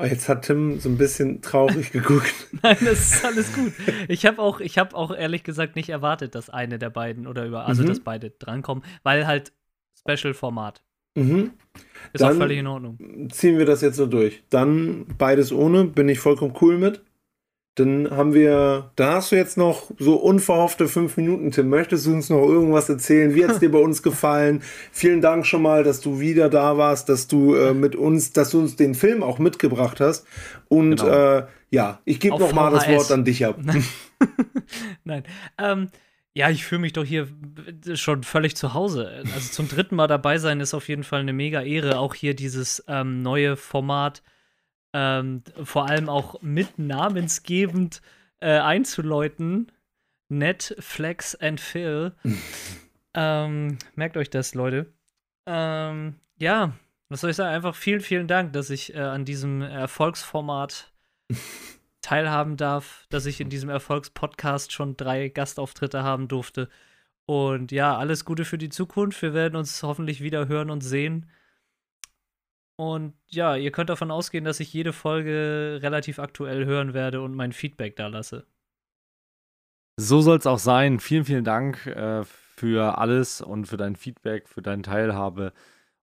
Oh, jetzt hat Tim so ein bisschen traurig (laughs) geguckt. Nein, das ist alles gut. Ich habe auch, ich auch ehrlich gesagt nicht erwartet, dass eine der beiden oder über, also mhm. dass beide drankommen, weil halt Special-Format. Mhm. Ist Dann auch völlig in Ordnung. Ziehen wir das jetzt so durch. Dann beides ohne, bin ich vollkommen cool mit. Dann haben wir, da hast du jetzt noch so unverhoffte fünf Minuten, Tim. Möchtest du uns noch irgendwas erzählen? Wie hat es (laughs) dir bei uns gefallen? Vielen Dank schon mal, dass du wieder da warst, dass du äh, mit uns, dass du uns den Film auch mitgebracht hast. Und genau. äh, ja, ich gebe noch mal das Wort an dich ab. (laughs) Nein. Ähm, ja, ich fühle mich doch hier schon völlig zu Hause. Also zum dritten Mal dabei sein ist auf jeden Fall eine mega Ehre. Auch hier dieses ähm, neue Format ähm, vor allem auch mit namensgebend äh, einzuläuten. Netflix and Phil. (laughs) ähm, merkt euch das, Leute. Ähm, ja, was soll ich sagen? Einfach vielen, vielen Dank, dass ich äh, an diesem Erfolgsformat (laughs) teilhaben darf, dass ich in diesem Erfolgspodcast schon drei Gastauftritte haben durfte. Und ja, alles Gute für die Zukunft. Wir werden uns hoffentlich wieder hören und sehen. Und ja, ihr könnt davon ausgehen, dass ich jede Folge relativ aktuell hören werde und mein Feedback da lasse. So soll es auch sein. Vielen, vielen Dank äh, für alles und für dein Feedback, für deine Teilhabe.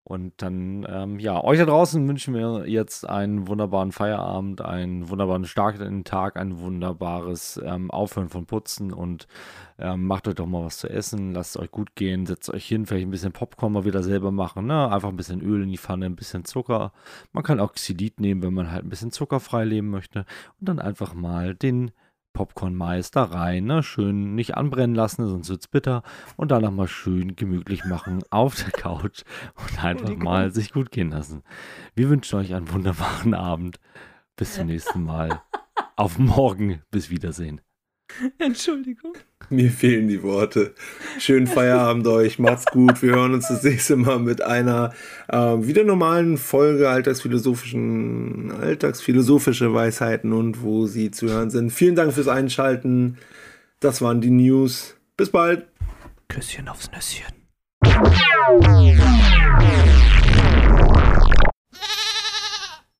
Und dann, ähm, ja, euch da draußen wünschen wir jetzt einen wunderbaren Feierabend, einen wunderbaren starken Tag, ein wunderbares ähm, Aufhören von Putzen und ähm, macht euch doch mal was zu essen, lasst es euch gut gehen, setzt euch hin, vielleicht ein bisschen Popcorn mal wieder selber machen, ne? Einfach ein bisschen Öl in die Pfanne, ein bisschen Zucker. Man kann auch Xylit nehmen, wenn man halt ein bisschen zuckerfrei leben möchte. Und dann einfach mal den Popcorn-Mais da rein, ne? schön nicht anbrennen lassen, sonst wird es bitter und dann nochmal schön gemütlich machen (laughs) auf der Couch und einfach mal sich gut gehen lassen. Wir wünschen euch einen wunderbaren Abend. Bis zum nächsten Mal. auf morgen. Bis Wiedersehen. (laughs) Entschuldigung. Mir fehlen die Worte. Schönen Feierabend euch. Macht's gut. Wir hören uns das nächste Mal mit einer äh, wieder normalen Folge alltagsphilosophischen, alltagsphilosophische Weisheiten und wo sie zu hören sind. Vielen Dank fürs Einschalten. Das waren die News. Bis bald. Küsschen aufs Nüsschen.